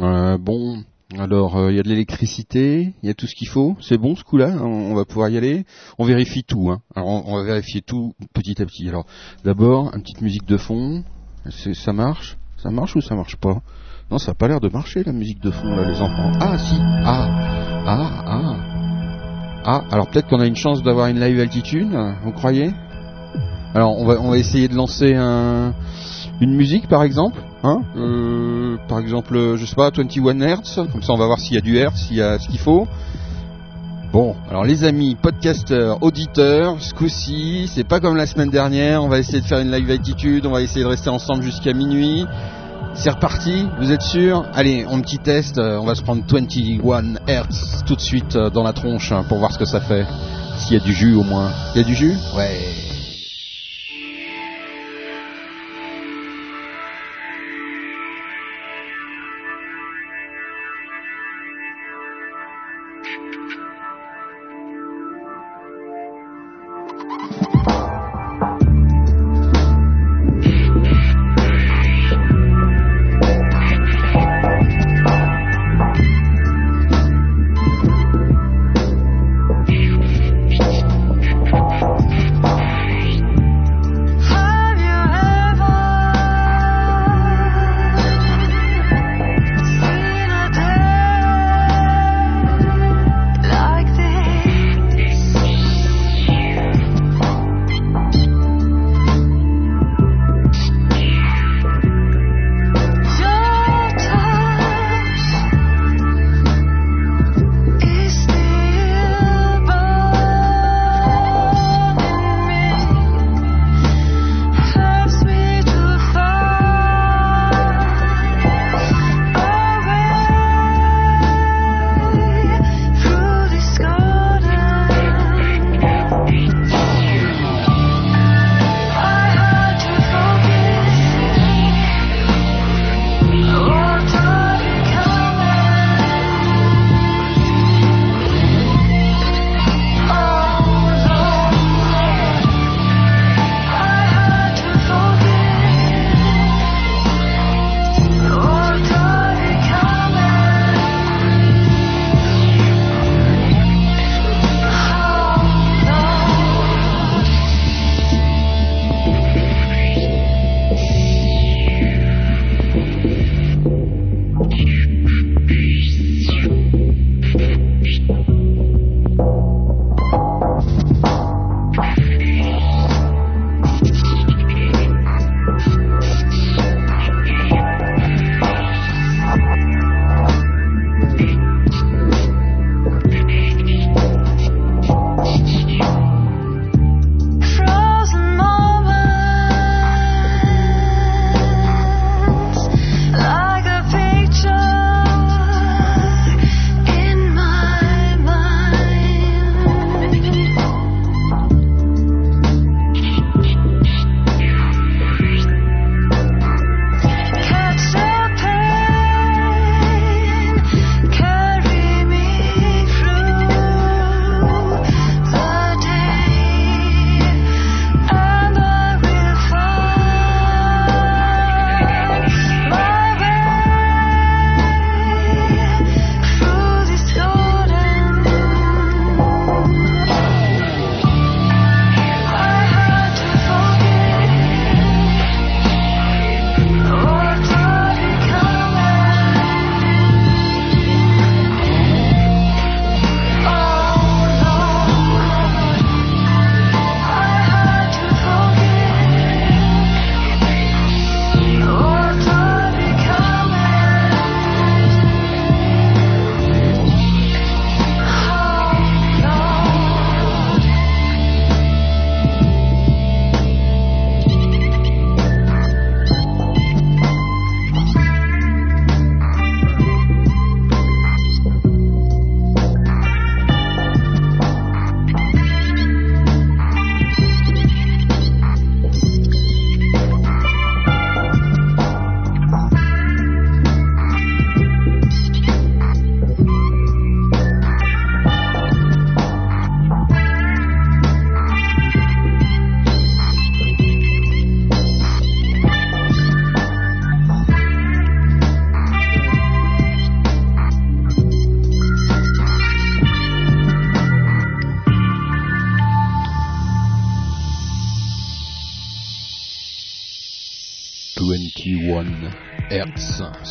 Euh, bon, alors il y a de l'électricité, il y a tout ce qu'il faut. C'est bon ce coup-là, on, va pouvoir y aller. On vérifie tout. Hein. Alors on, va vérifier tout petit à petit. Alors d'abord, une petite musique de fond. Ça marche? Ça marche ou ça marche pas? Non, ça a pas l'air de marcher la musique de fond là, les enfants. Ah si. Ah ah ah. Ah, alors peut-être qu'on a une chance d'avoir une live altitude. Vous croyez? Alors on va on va essayer de lancer un une musique par exemple, hein euh, Par exemple, je sais pas, 21 Hz, comme ça on va voir s'il y a du Hertz, s'il y a ce qu'il faut. Bon, alors les amis, podcasteurs, auditeurs, ce coup-ci, c'est pas comme la semaine dernière, on va essayer de faire une live attitude, on va essayer de rester ensemble jusqu'à minuit. C'est reparti, vous êtes sûr? Allez, on petit test, on va se prendre 21 Hz tout de suite euh, dans la tronche hein, pour voir ce que ça fait. S'il y a du jus au moins. Il y a du jus? Ouais.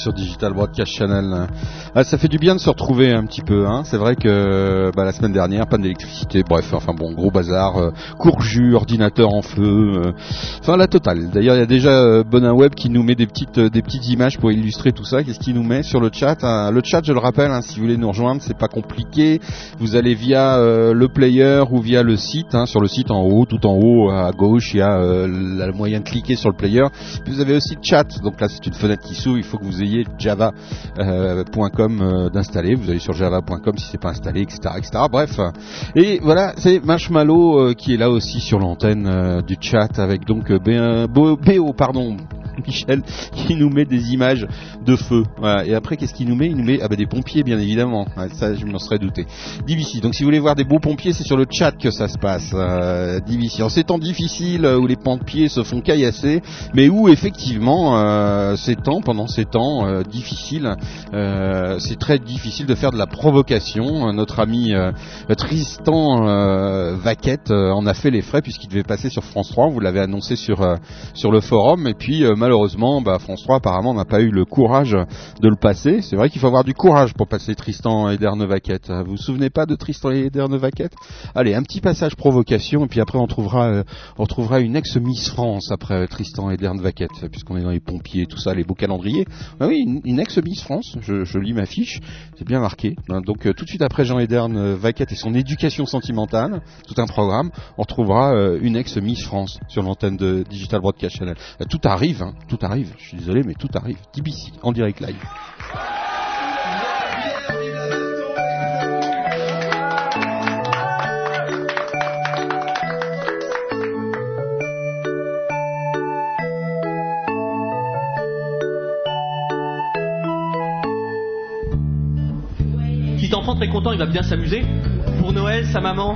Sur Digital Broadcast Channel. Ah, ça fait du bien de se retrouver un petit peu. Hein. C'est vrai que bah, la semaine dernière, panne d'électricité, bref, enfin bon, gros bazar, euh, courju, ordinateur en feu, euh, enfin la totale. D'ailleurs, il y a déjà euh, Bonin Web qui nous met des petites des petites images pour illustrer tout ça. Qu'est-ce qu'il nous met sur le chat hein? Le chat, je le rappelle, hein, si vous voulez nous rejoindre, c'est pas compliqué. Vous allez via le player ou via le site. Hein. Sur le site en haut, tout en haut à gauche, il y a le moyen de cliquer sur le player. Vous avez aussi le chat. Donc là, c'est une fenêtre qui s'ouvre. Il faut que vous ayez java.com d'installer. Vous allez sur java.com si c'est pas installé, etc., etc. Bref. Et voilà, c'est Marshmallow qui est là aussi sur l'antenne du chat avec donc BO, pardon, Michel qui nous met des images de feu. Et après, qu'est-ce qu'il nous met? Il nous met ah bah, des pompiers, bien évidemment. ça, je m'en serais douté. DVC. Donc, si vous voulez voir des beaux pompiers, c'est sur le chat que ça se passe. Euh, DVC. En ces temps difficiles où les pompiers se font caillasser, mais où effectivement, euh, ces temps, pendant ces temps euh, difficiles, euh, c'est très difficile de faire de la provocation. Notre ami euh, Tristan euh, Vaquette en a fait les frais puisqu'il devait passer sur France 3. Vous l'avez annoncé sur sur le forum. Et puis malheureusement, bah, France 3 apparemment n'a pas eu le courage de le passer. C'est vrai qu'il faut avoir du courage pour passer Tristan et Dernevaquette. Vous vous souvenez pas de Tristan et Dernevaquette Allez, un petit passage provocation et puis après on trouvera, euh, une ex-Miss France après Tristan et Dernevaquette, puisqu'on est dans les pompiers, tout ça, les beaux calendriers. Ah oui, une, ex-Miss France. Je, lis ma fiche, c'est bien marqué. Hein, donc euh, tout de suite après Jean Ederne Vaquette et son éducation sentimentale, tout un programme, on retrouvera euh, une ex-Miss France sur l'antenne de Digital Broadcast Channel. tout arrive, hein, tout arrive. Je suis désolé, mais tout arrive. TBC, en direct live. Petit enfant très content, il va bien s'amuser. Pour Noël, sa maman,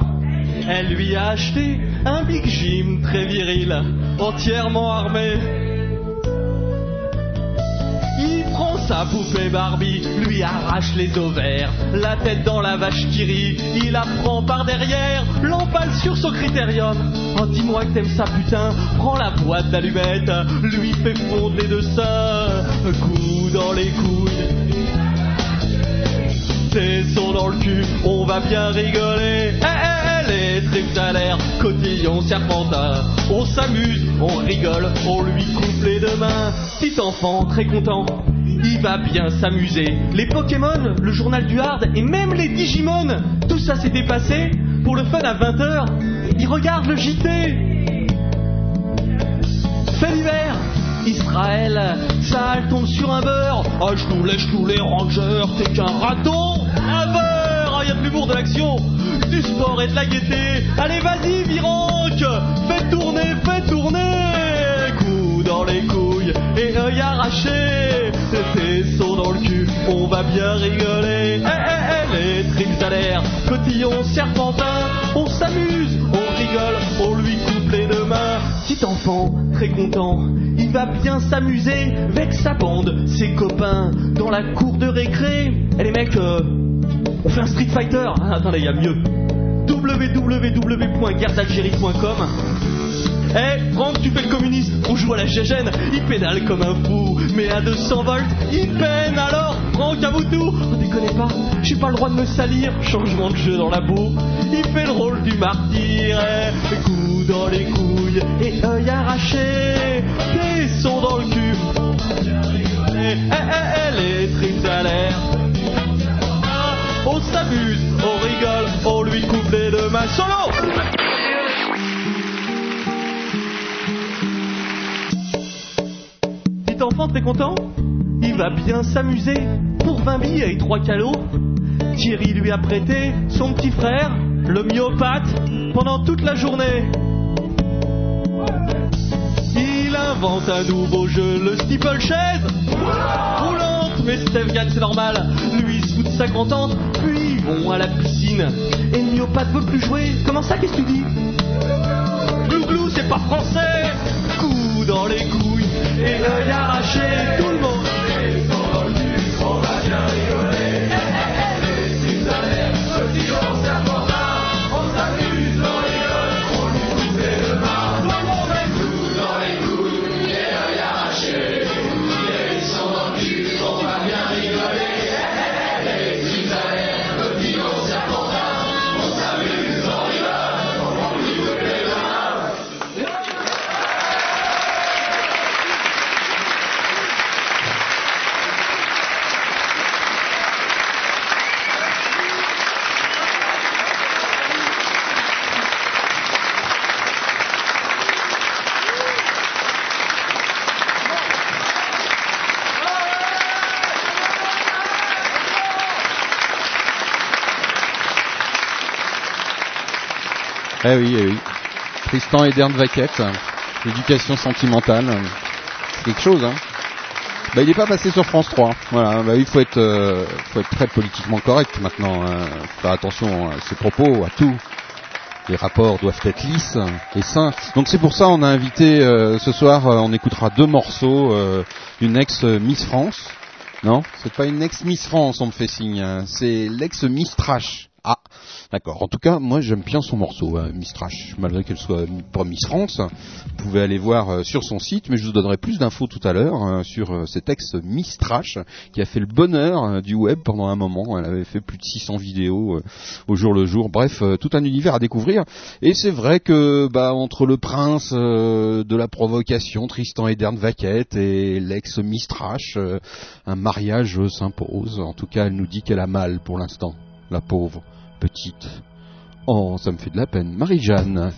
elle lui a acheté un Big Jim très viril, entièrement armé sa poupée Barbie lui arrache les ovaires, la tête dans la vache qui rit, il la prend par derrière, l'empale sur son critérium. Oh dis-moi que t'aimes ça putain, prends la boîte d'allumettes, lui fait fondre les deux seins, coup dans les couilles. Tes sons dans le cul, on va bien rigoler. Eh, eh, eh, les trips à l'air, cotillon serpentin. On s'amuse, on rigole, on lui coupe les deux mains. Petit enfant très content, il va bien s'amuser. Les Pokémon, le journal du hard et même les Digimon, tout ça s'est dépassé. Pour le fun à 20h, il regarde le JT. Fait l'hiver, Israël, ça tombe sur un beurre. Oh, je nous lèche tous les rangers, t'es qu'un raton. Un beurre, oh, y a de l'humour, de l'action, du sport et de la gaieté. Allez, vas-y, Viranque, fais tourner, fais tourner. Coup dans les couilles et œil arraché tes sauts dans le cul, on va bien rigoler. Eh, eh, eh, les tricks à l'air, cotillon, serpentin, on s'amuse, on rigole, on lui coupe les deux mains. Petit enfant, très content, il va bien s'amuser avec sa bande, ses copains, dans la cour de récré. Eh les mecs, euh, on fait un Street Fighter. Ah, attendez, il y a mieux. Eh, Franck, tu fais le communiste, on joue à la gégène, il pédale comme un fou, mais à 200 volts, il peine. Alors, Franck, à vous tout. Oh, déconnez pas, j'ai pas le droit de me salir, changement de jeu dans la boue, il fait le rôle du martyr, eh, coup dans les couilles et œil arraché, des sons dans le cul, eh, eh, eh, les tripes à l'air, on s'amuse, on rigole, on lui coupe les deux mains. Solo très content Il va bien s'amuser pour 20 billets et 3 calots. Thierry lui a prêté son petit frère, le myopathe, pendant toute la journée. Il invente un nouveau jeu, le steeple chaise roulante. Mais Steph c'est normal. Lui, se fout de sa contente, puis ils vont à la piscine. Et le myopathe veut plus jouer. Comment ça, qu'est-ce que tu dis? Glouglou, c'est pas français Coup dans les couilles et l'œil arraché, Eh oui, eh oui. Tristan et Dern Vaquette, l'éducation sentimentale, c'est quelque chose, hein. Bah, il n'est pas passé sur France 3. Voilà, bah, il faut être, euh, faut être très politiquement correct maintenant. Hein. Faire attention à ses propos, à tout. Les rapports doivent être lisses et sains. Donc c'est pour ça on a invité euh, ce soir, euh, on écoutera deux morceaux d'une ex Miss France. Non, c'est pas une ex Miss France, on me fait signe. Hein. C'est l'ex Miss Trash. Ah, d'accord. En tout cas, moi j'aime bien son morceau, hein, Miss Trash, malgré qu'elle soit pas Miss France. Vous pouvez aller voir euh, sur son site, mais je vous donnerai plus d'infos tout à l'heure hein, sur euh, cet ex Miss Trash qui a fait le bonheur euh, du web pendant un moment. Elle avait fait plus de 600 vidéos au jour le jour. Bref, tout un univers à découvrir. Et c'est vrai que bah entre le prince de la provocation, Tristan Edern Vaquette, et l'ex Miss Trash, un mariage s'impose. En tout cas, elle nous dit qu'elle a mal pour l'instant, la pauvre petite. Oh, ça me fait de la peine. Marie-Jeanne,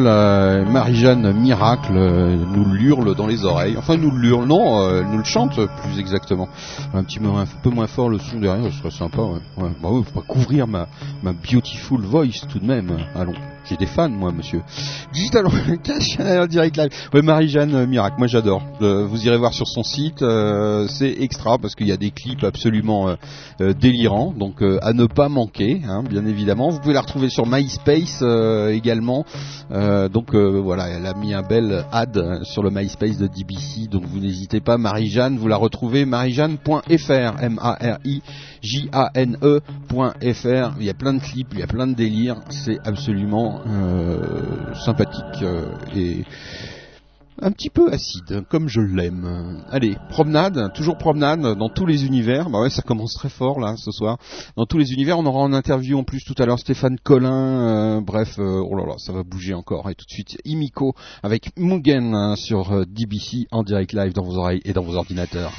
euh, Marie-Jeanne Miracle euh, nous l'hurle dans les oreilles. Enfin, nous l'hurle, non, euh, nous le chante plus exactement. Un petit peu, moins fort le son derrière, ce serait sympa. Ouais. Ouais. Bah faut pas couvrir ma, ma beautiful voice tout de même. Allons. J'ai des fans, moi, monsieur. Digital Cash direct live. Ouais, Marie-Jeanne euh, Miracle, moi j'adore. Euh, vous irez voir sur son site, euh, c'est extra parce qu'il y a des clips absolument délirants, donc à ne pas manquer, hein, bien évidemment. Vous pouvez la retrouver sur MySpace également. donc voilà, elle a mis un bel ad sur le MySpace de DBC, donc vous n'hésitez pas. Marie-Jeanne, vous la retrouvez marijeanne.fr, M-A-R-I. J-A-N-E.fr. Il y a plein de clips, il y a plein de délires. C'est absolument euh, euh, et un petit peu acide, comme je l'aime. Allez, promenade, toujours promenade dans tous les univers. Bah ouais, ça commence très fort là ce soir. Dans tous les univers, on aura en interview en plus tout à l'heure Stéphane Collin. Euh, bref, oh là là, ça va bouger encore. Et tout de suite, Imiko avec Mugen hein, sur DBC en direct live dans vos oreilles et dans vos ordinateurs.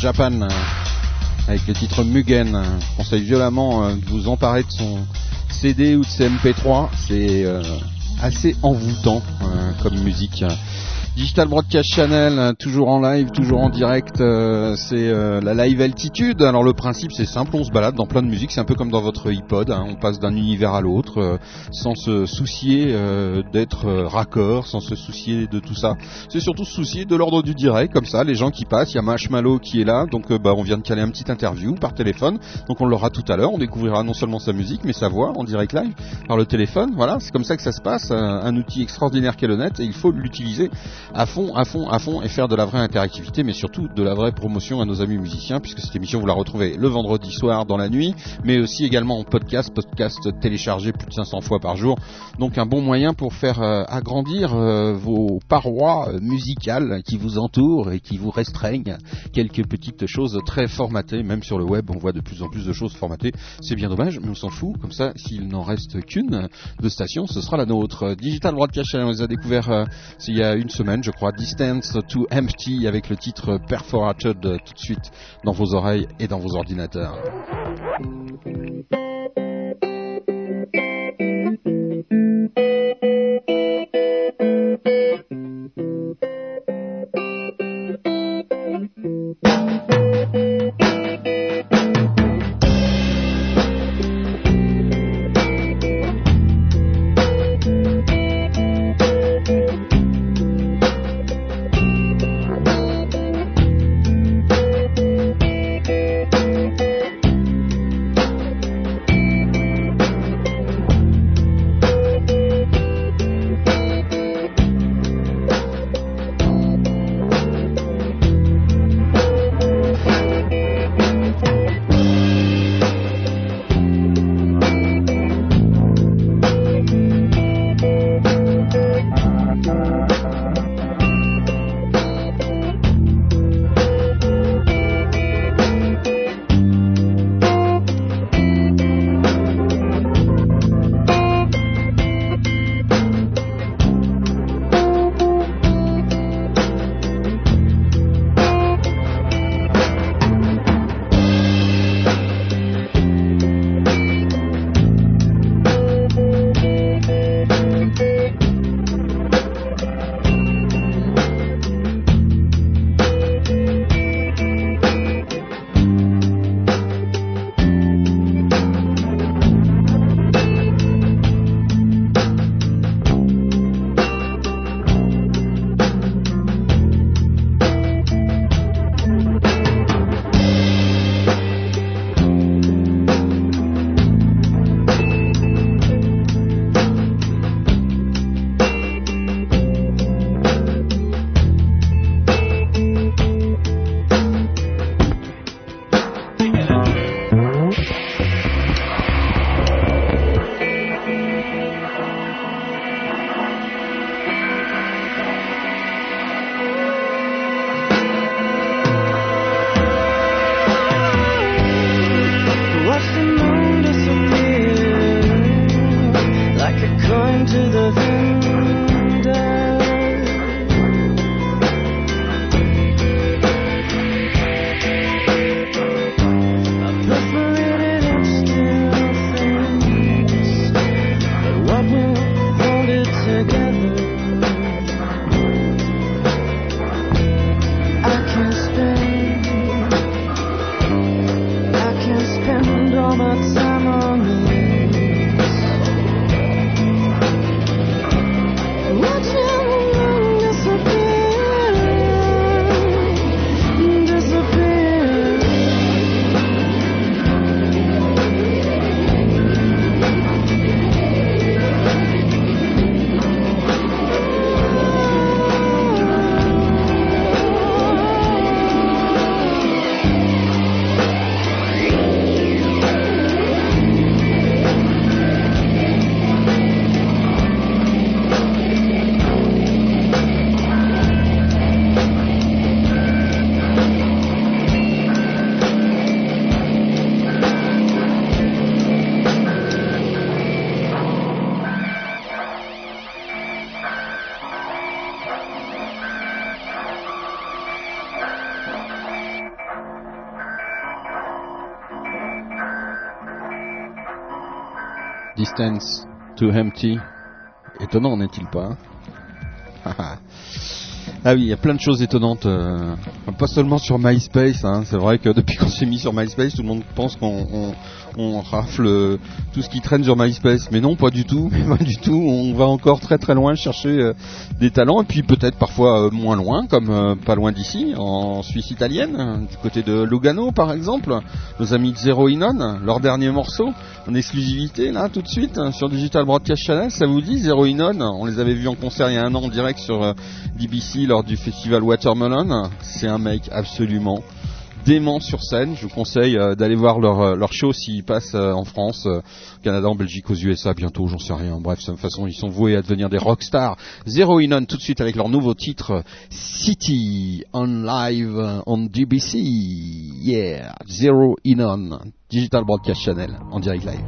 Japan avec le titre Mugen. Je conseille violemment de vous emparer de son CD ou de ses MP3. C'est assez envoûtant comme musique. Digital Broadcast Channel, toujours en live, toujours en direct, euh, c'est euh, la live altitude. Alors le principe c'est simple, on se balade dans plein de musique, c'est un peu comme dans votre iPod, hein. on passe d'un univers à l'autre euh, sans se soucier d'être raccord, sans se soucier de tout ça. C'est surtout se soucier de l'ordre du direct, comme ça, les gens qui passent, il y a Marshmallow qui est là, donc bah, on vient de caler un petit interview par téléphone, donc on l'aura tout à l'heure, on découvrira non seulement sa musique, mais sa voix en direct live par le téléphone, voilà, c'est comme ça que ça se passe, un outil extraordinaire qu'est le net et il faut l'utiliser à fond, à fond, à fond et faire de la vraie interactivité, mais surtout de la vraie promotion à nos amis musiciens, puisque cette émission vous la retrouvez le vendredi soir dans la nuit, mais aussi également en podcast, podcast téléchargé plus de 500 fois par jour. Donc un bon moyen pour faire euh, agrandir euh, vos parois euh, musicales qui vous entourent et qui vous restreignent. Quelques petites choses très formatées, même sur le web, on voit de plus en plus de choses formatées. C'est bien dommage, mais on s'en fout. Comme ça, s'il n'en reste qu'une de station, ce sera la nôtre. Digital Broadcast, on les a découvert il y a une semaine je crois, Distance to Empty avec le titre Perforated tout de suite dans vos oreilles et dans vos ordinateurs. Distance to Empty. Étonnant, n'est-il pas? Ah oui, il y a plein de choses étonnantes, euh, pas seulement sur MySpace. Hein. C'est vrai que depuis qu'on s'est mis sur MySpace, tout le monde pense qu'on on rafle euh, tout ce qui traîne sur MySpace. Mais non, pas du tout, pas du tout. On va encore très très loin chercher euh, des talents et puis peut-être parfois euh, moins loin, comme pas loin d'ici, en Suisse italienne, du côté de Lugano par exemple. Nos amis de Zero Inon, leur dernier morceau en exclusivité là tout de suite sur Digital Broadcast Channel. Ça vous dit Zero Inon? On les avait vus en concert il y a un an en direct sur DBC lors du festival Watermelon. C'est un mec absolument dément sur scène. Je vous conseille euh, d'aller voir leur, euh, leur show s'ils passent euh, en France, Canada, en Belgique, aux USA bientôt, j'en sais rien. Bref, de toute façon, ils sont voués à devenir des rockstars. Zero Inon tout de suite avec leur nouveau titre City on live on DBC. Yeah, Zero Inon, Digital Broadcast Channel en direct live.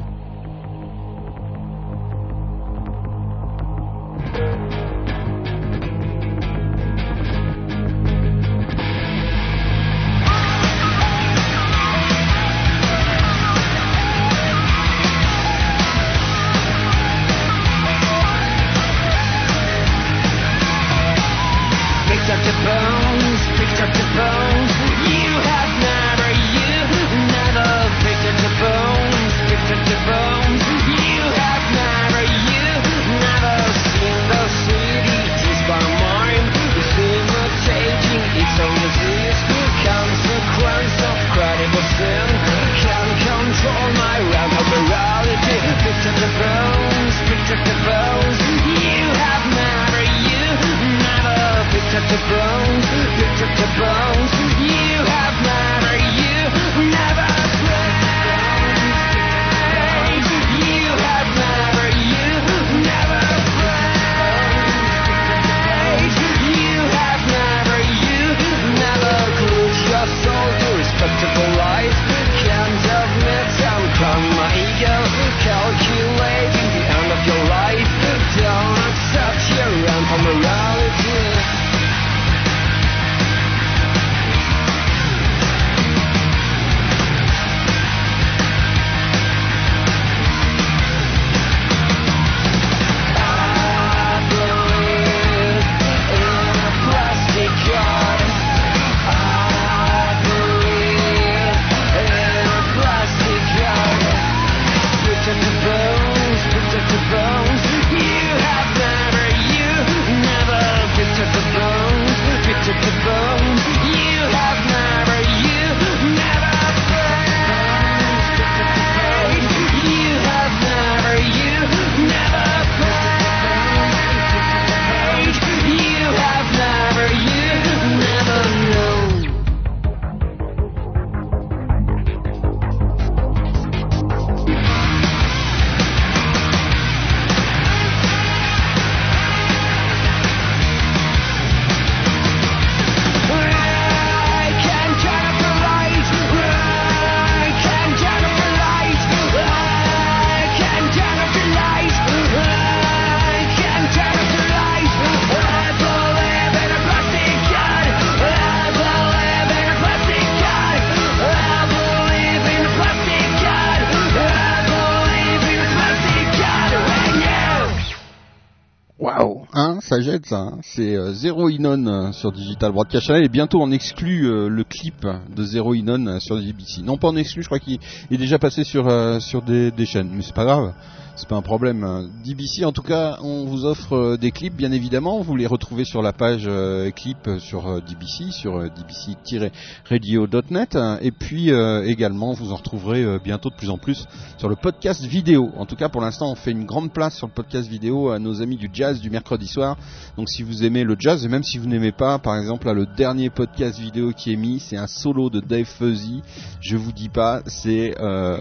Hein. C'est euh, Zero Inon euh, sur Digital Broadcast Channel et bientôt on exclut euh, le clip de Zero Inon sur DBC. Non pas en exclu, je crois qu'il est déjà passé sur sur des, des chaînes, mais c'est pas grave c'est pas un problème. DBC, en tout cas, on vous offre euh, des clips, bien évidemment. Vous les retrouvez sur la page euh, clip sur DBC, sur dbc-radio.net. Et puis également, vous en retrouverez bientôt de plus en plus sur le podcast vidéo. En tout cas, pour l'instant, on fait une grande place sur le podcast vidéo à nos amis du jazz du mercredi soir. Donc, si vous aimez le jazz, et même si vous n'aimez pas, par exemple, le dernier podcast vidéo qui est mis, c'est un solo de Dave Fuzzy. Je vous dis pas, c'est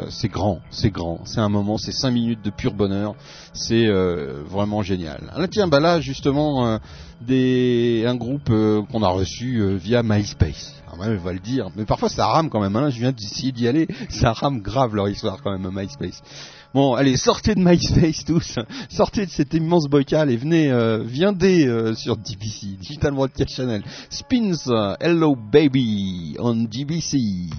c'est grand, c'est grand. C'est un moment, c'est 5 minutes de pur bonheur. C'est euh, vraiment génial. Ah, tiens, bah là justement, euh, un groupe euh, qu'on a reçu via MySpace. Alors, ah, va le dire, mais parfois ça rame quand même. Hein. Je viens d'essayer d'y aller, ça rame grave leur histoire quand même MySpace. Bon, allez, sortez de MySpace tous, sortez de cet immense bocal et venez, viendez sur DBC, Digital Broadcast Channel. Spins, Hello Baby on DBC.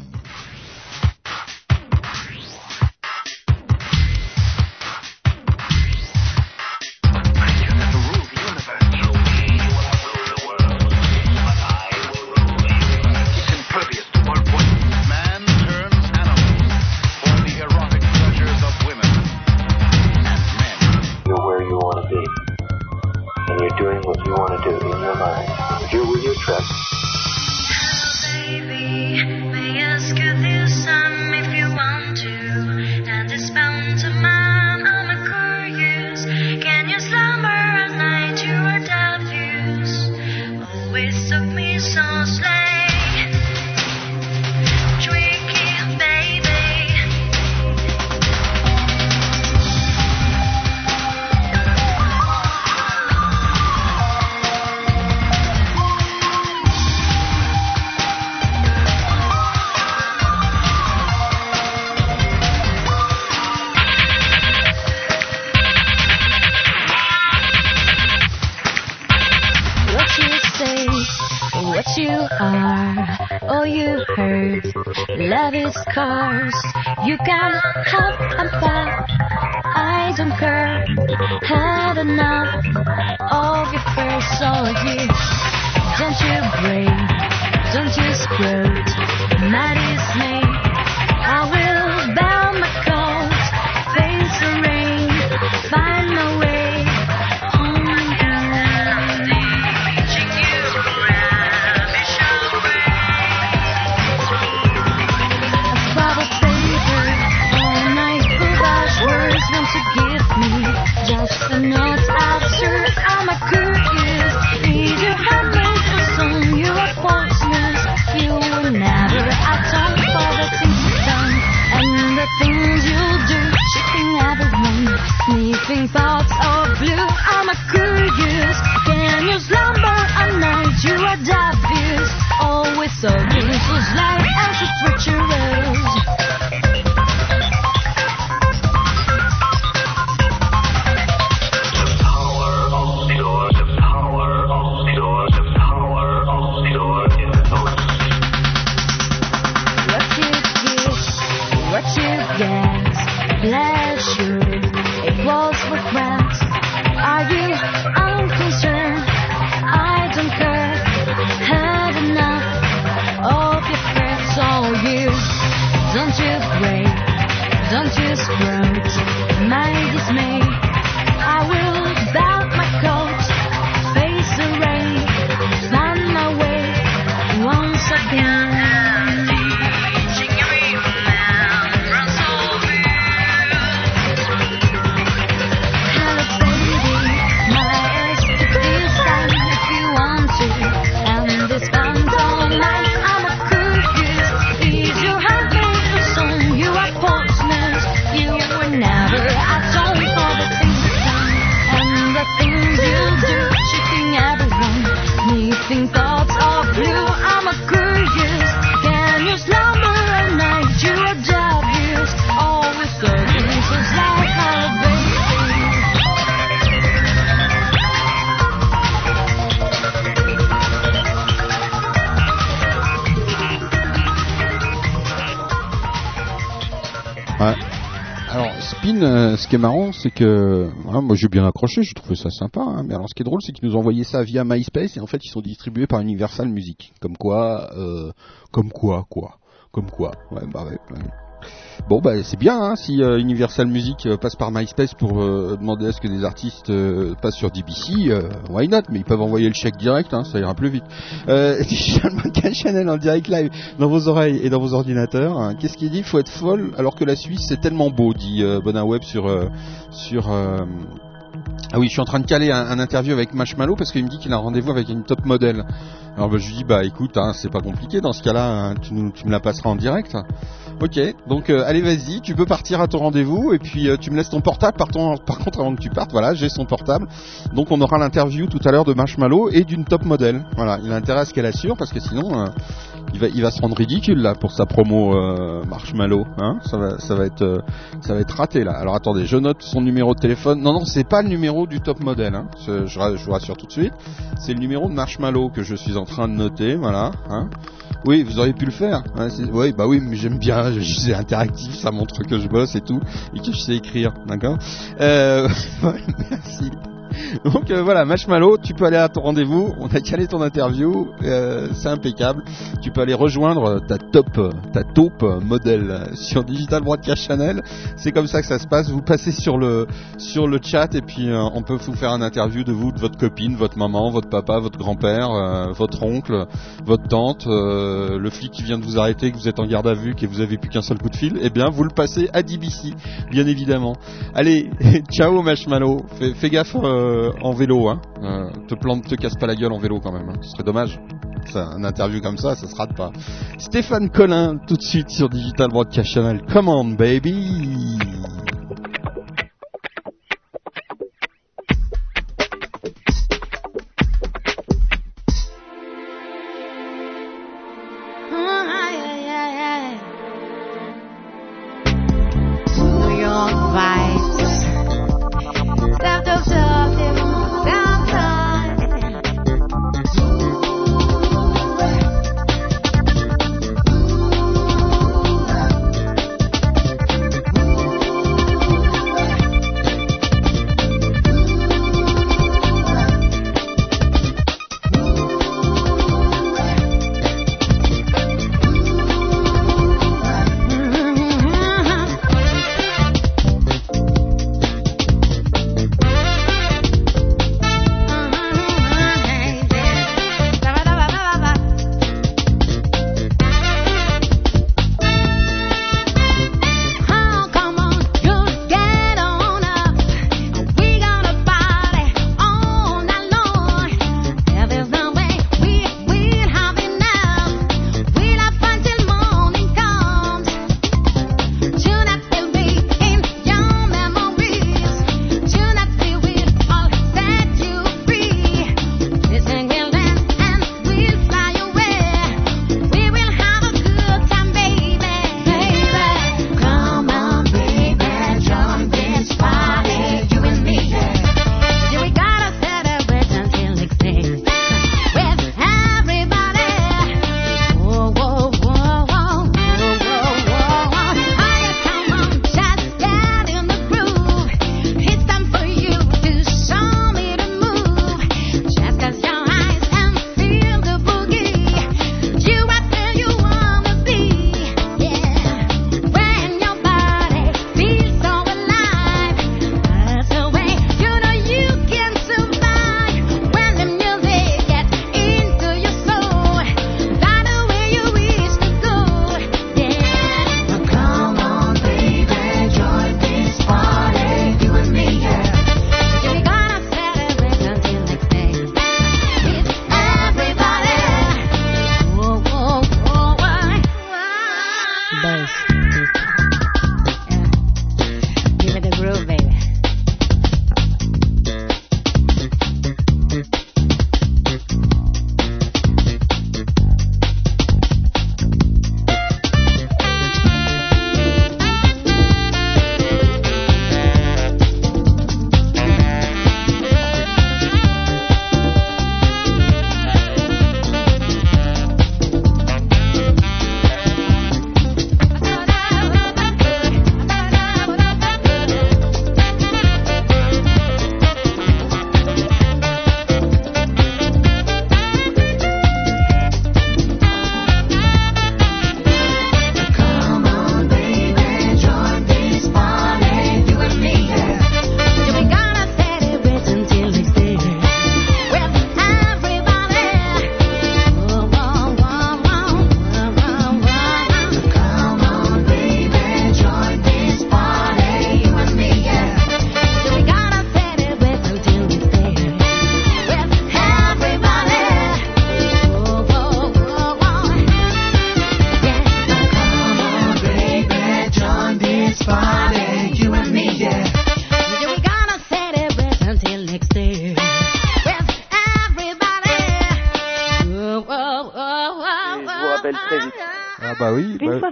Qui est marrant, c'est que voilà, moi j'ai bien accroché, j'ai trouvé ça sympa. hein, mais alors, ce qui est drôle, c'est qu'ils nous envoyé ça via MySpace et en fait, ils sont distribués par Universal Music. Comme quoi, euh, comme quoi, quoi, comme quoi. Ouais, bah ouais. Bon, bah c'est bien hein, si euh, Universal Music euh, passe par MySpace pour euh, demander à ce que des artistes passent sur DBC. why not? Mais ils peuvent envoyer le chèque direct, hein, ça ira plus vite. Euh, Channel en direct live dans vos oreilles et dans vos ordinateurs. hein. Qu'est-ce qu'il dit? Faut être folle alors que la Suisse c'est tellement beau, dit Bonin Web sur sur. Ah oui, je suis en train de caler un, un interview avec Marshmallow parce qu'il me dit qu'il a un rendez-vous avec une top modèle. Alors bah, je lui dis bah écoute, hein, c'est pas compliqué dans ce cas-là, hein, tu, me la passeras en direct. Ok, donc euh, allez vas-y, tu peux partir à ton rendez-vous et puis euh, tu me laisses ton portable. Par contre, avant que tu partes, voilà, j'ai son portable. Donc on aura l'interview tout à l'heure de Marshmallow et d'une top modèle. Voilà, il a intérêt à ce qu'elle assure parce que sinon euh, il va, il va se rendre ridicule là pour sa promo euh, Marshmallow. Hein ça va, ça va être, euh, ça va être raté là. Alors attendez, je note son numéro de téléphone. Non non, c'est pas le numéro du top modèle. Hein. Je, je, vous rassure tout de suite. C'est le numéro de Marshmallow que je suis en train de noter. Voilà. Hein. Oui, vous auriez pu le faire. C'est- oui, bah oui, mais j'aime bien. C'est interactif, ça montre que je bosse et tout et que je sais écrire. D'accord. Euh, merci. Donc euh, voilà, Marshmallow, tu peux aller à ton rendez-vous. On a calé ton interview, euh, c'est impeccable. Tu peux aller rejoindre ta top, ta taupe modèle sur Digital Broadcast Channel. C'est comme ça que ça se passe. Vous passez sur le sur le chat et puis euh, on peut vous faire un interview de vous, de votre copine, votre maman, votre papa, votre grand-père, euh, votre oncle, votre tante, euh, le flic qui vient de vous arrêter, que vous êtes en garde à vue, que vous avez plus qu'un seul coup de fil. Eh bien, vous le passez à DBC, bien évidemment. Allez, ciao Marshmallow. Fais, fais gaffe euh, en vélo, hein. Euh, te plante, te casse pas la gueule en vélo quand même. hein. Ce serait dommage. Ça, un interview comme ça, ça se rate pas. Stéphane Collin, tout de suite sur Digital Broadcast Channel. Come on, baby. New York vibes. Step up,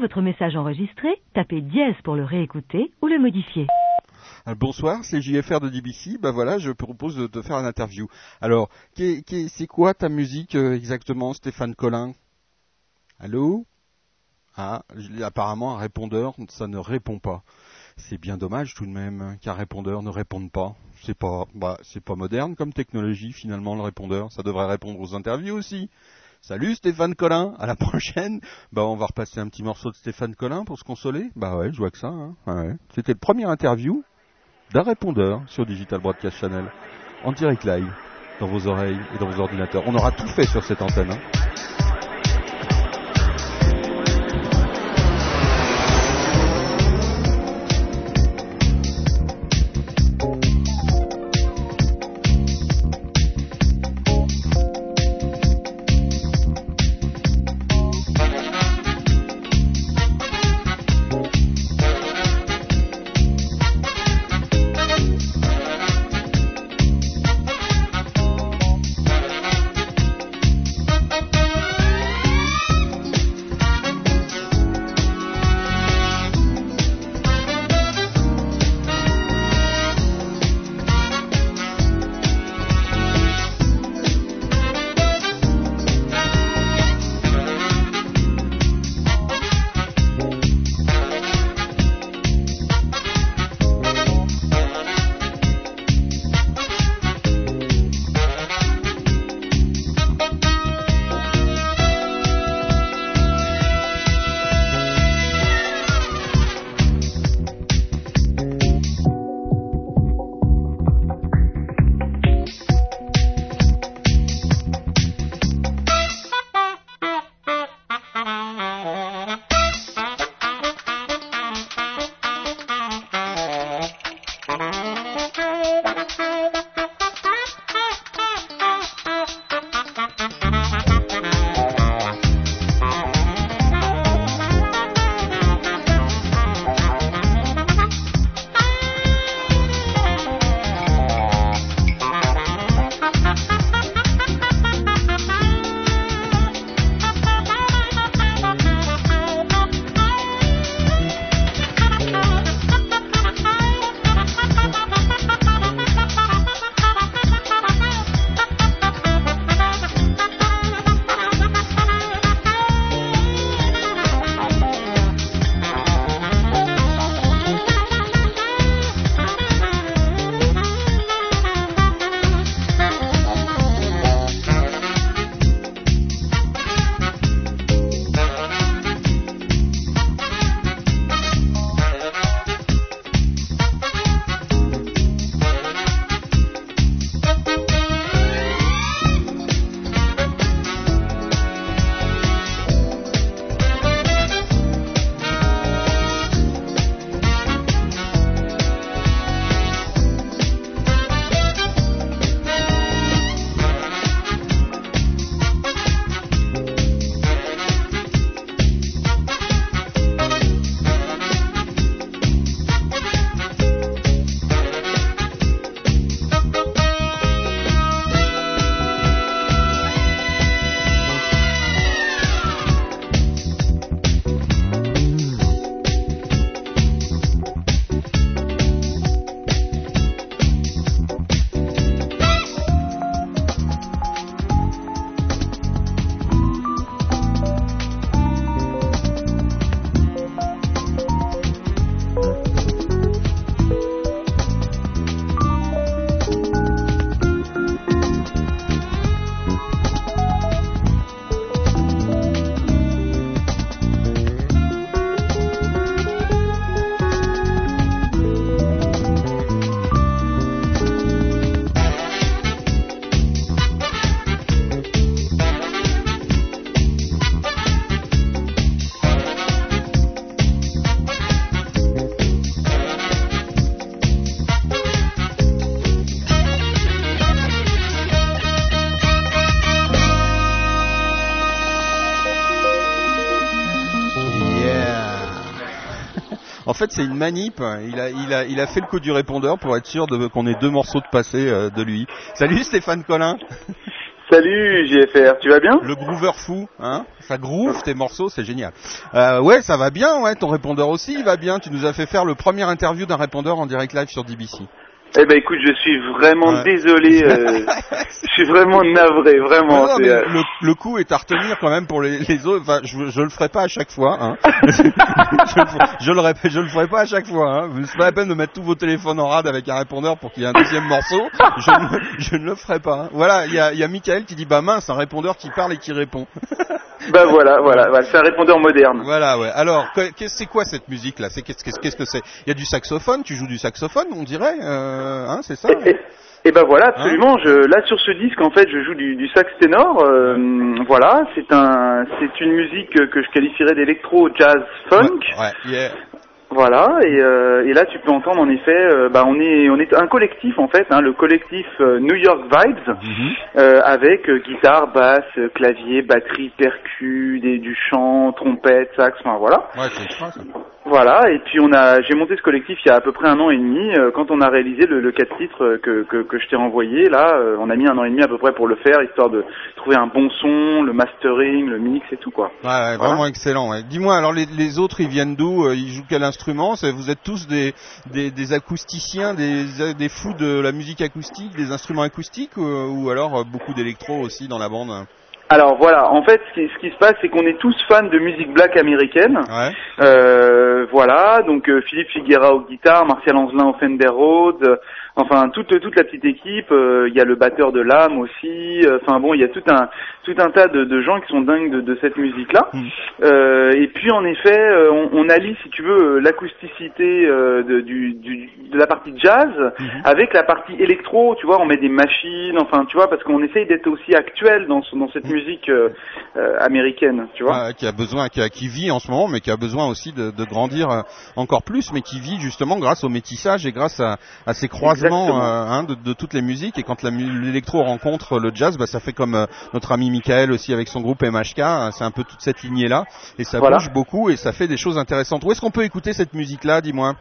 votre message enregistré, tapez dièse pour le réécouter ou le modifier. Ah, Bonsoir, c'est JFR de DBC. Bah voilà, je propose de te faire une interview. Alors, c'est quoi ta musique euh, exactement, Stéphane Collin? Allô? Ah, apparemment un répondeur, ça ne répond pas. C'est bien dommage tout de même qu'un répondeur ne réponde pas. C'est pas, bah, c'est pas moderne comme technologie finalement le répondeur. Ça devrait répondre aux interviews aussi. Salut Stéphane Collin, à la prochaine. Bah on va repasser un petit morceau de Stéphane Collin pour se consoler. Bah ouais, je vois que ça. Hein. Ouais. C'était le premier interview d'un répondeur sur Digital Broadcast Channel en direct live dans vos oreilles et dans vos ordinateurs. On aura tout fait sur cette antenne. Hein. Fait, c'est une manip. Il a, il, a, il a fait le coup du répondeur pour être sûr de, qu'on ait deux morceaux de passé euh, de lui. Salut Stéphane Collin. Salut JFR, tu vas bien? Le groover fou, hein Ça groove tes morceaux, c'est génial. Euh, ouais, ça va bien, ouais. Ton répondeur aussi, il va bien. Tu nous as fait faire le premier interview d'un répondeur en direct live sur DBC. Eh ben écoute, je suis vraiment Ouais. désolé. euh, je suis vraiment navré, vraiment. Non, non, euh, le, le coup est à retenir quand même pour les, les autres. Enfin, je, je le ferai pas à chaque fois. Hein. je, le- je le répète, je le ferai pas à chaque fois. Hein. C'est pas la peine de mettre tous vos téléphones en rade avec un répondeur pour qu'il y ait un deuxième morceau. Je ne, je ne le ferai pas. hein. Voilà, il y a, il y a Michael qui dit bah mince, un répondeur qui parle et qui répond. Bah voilà, voilà, voilà, c'est un répondeur moderne. Voilà, ouais. Alors, c'est quoi cette musique là C'est qu'est-ce que c'est? Il y a du saxophone. Tu joues du saxophone, on dirait. Euh, hein, c'est ça Et, et- et ben voilà, absolument. Je, là sur ce disque, en fait, je joue du, du sax ténor. euh, voilà, c'est un, c'est une musique que je qualifierais d'électro jazz funk. Ouais, ouais, yeah. Voilà, et, euh, et là tu peux entendre en effet, euh, bah, on est on est un collectif en fait, hein, le collectif euh, New York Vibes, Mhm. euh, avec euh, guitare, basse, euh, clavier, batterie, percu, des, du chant, trompette, sax, enfin voilà. Ouais, c'est ça. Voilà, et puis on a, j'ai monté ce collectif il y a à peu près un an et demi. euh, quand on a réalisé le, le 4 titres euh, que, que, que je t'ai envoyé, là, euh, on a mis un an et demi à peu près pour le faire, histoire de trouver un bon son, le mastering, le mix et tout quoi. Ouais, ouais, vraiment excellent. ouais. Dis-moi, alors les, les autres, ils viennent d'où Ils jouent quel instrument? Vous êtes tous des, des, des acousticiens, des, des fous de la musique acoustique, des instruments acoustiques, ou, ou alors beaucoup d'électro aussi dans la bande? Alors voilà, en fait, ce qui, ce qui se passe, c'est qu'on est tous fans de musique black américaine. Ouais. Euh, voilà, donc euh, Philippe Figuera aux guitares, Martial Angelin au Fender Rhodes, enfin toute toute la petite équipe. euh, Il y a le batteur de l'âme aussi. euh, Enfin bon, il y a tout un tout un tas de, de gens qui sont dingues de, de cette musique-là. Mm. Euh, et puis en effet, on, on allie, si tu veux, l'acousticité de, du, du- de la partie jazz Mhm. avec la partie électro. Tu vois, on met des machines, enfin tu vois, parce qu'on essaye d'être aussi actuel dans ce- dans cette musique euh, euh, américaine. Tu vois. Ouais, qui a besoin, qui, a- qui vit en ce moment, mais qui a besoin aussi de, de grandir encore plus, mais qui vit justement grâce au métissage et grâce à, à ces croisements Euh, hein, de, de toutes les musiques. Et quand l'électro rencontre le jazz, bah, ça fait comme euh, notre ami Michael aussi avec son groupe MHK. hein, C'est un peu toute cette lignée-là, et ça Voilà. bouge beaucoup et ça fait des choses intéressantes. Où est-ce qu'on peut écouter cette musique-là Dis-moi?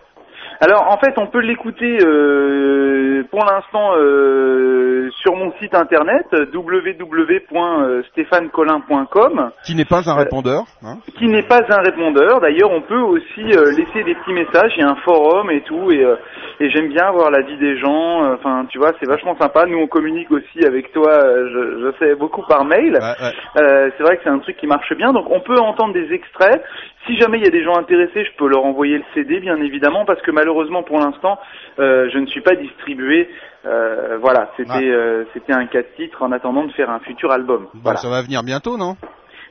Alors en fait, on peut l'écouter euh, pour l'instant euh, sur mon site internet www.stéphanecolin.com Qui n'est pas un Euh, répondeur. Hein qui n'est pas un répondeur. D'ailleurs, on peut aussi euh, laisser des petits messages. Il y a un forum et tout, et, euh, et j'aime bien voir l'avis des gens. euh, Enfin, tu vois, c'est vachement sympa. Nous, on communique aussi avec toi. euh, Je, je sais beaucoup par mail. Ouais, ouais. Euh, c'est vrai que c'est un truc qui marche bien. Donc, on peut entendre des extraits. Si jamais il y a des gens intéressés, je peux leur envoyer le CD, bien évidemment, parce que malheureusement, pour l'instant, euh, je ne suis pas distribué. Euh, voilà, c'était Ouais. euh, c'était un cas de titre en attendant de faire un futur album. Bon, voilà. ça va venir bientôt, non?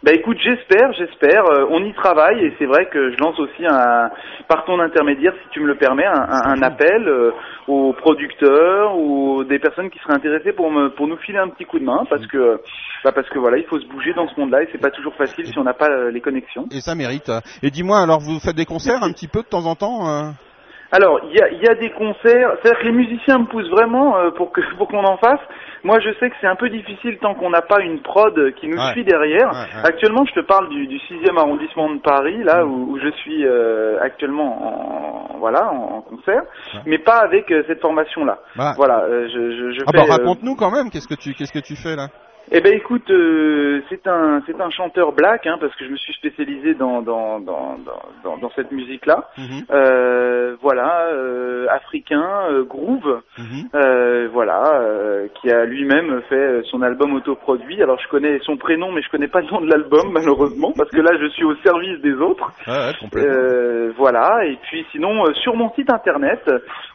Bah écoute, j'espère, j'espère. Euh, on y travaille et c'est vrai que je lance aussi un, par ton intermédiaire, si tu me le permets, un, un- un appel euh, aux producteurs ou des personnes qui seraient intéressées pour me, pour nous filer un petit coup de main, parce que, bah parce que voilà, il faut se bouger dans ce monde-là et c'est pas toujours facile si on n'a pas euh, les connexions. Et ça mérite. Et dis-moi, alors vous faites des concerts un petit peu de temps en temps Alors, il y a, y a des concerts, c'est-à-dire que les musiciens me poussent vraiment euh, pour que pour qu'on en fasse. Moi, je sais que c'est un peu difficile tant qu'on n'a pas une prod qui nous Ouais. suit derrière. Ouais, ouais. Actuellement, je te parle du, du 6e arrondissement de Paris, là où, où je suis euh, actuellement en voilà en, en concert, mais pas avec euh, cette formation-là. Bah, Voilà, euh, je, je, je Ah fais. bah euh, raconte-nous quand même, qu'est-ce que tu qu'est-ce que tu fais là? Eh ben écoute, euh, c'est un c'est un chanteur black hein, parce que je me suis spécialisé dans dans dans dans, dans, cette musique là. Mhm, Euh, voilà, euh, africain, euh, groove. mhm. Euh, voilà, euh, qui a lui-même fait son album autoproduit. Alors je connais son prénom, mais je connais pas le nom de l'album malheureusement, parce que là je suis au service des autres. Ouais, ouais, complètement. Euh, voilà, et puis sinon sur mon site internet,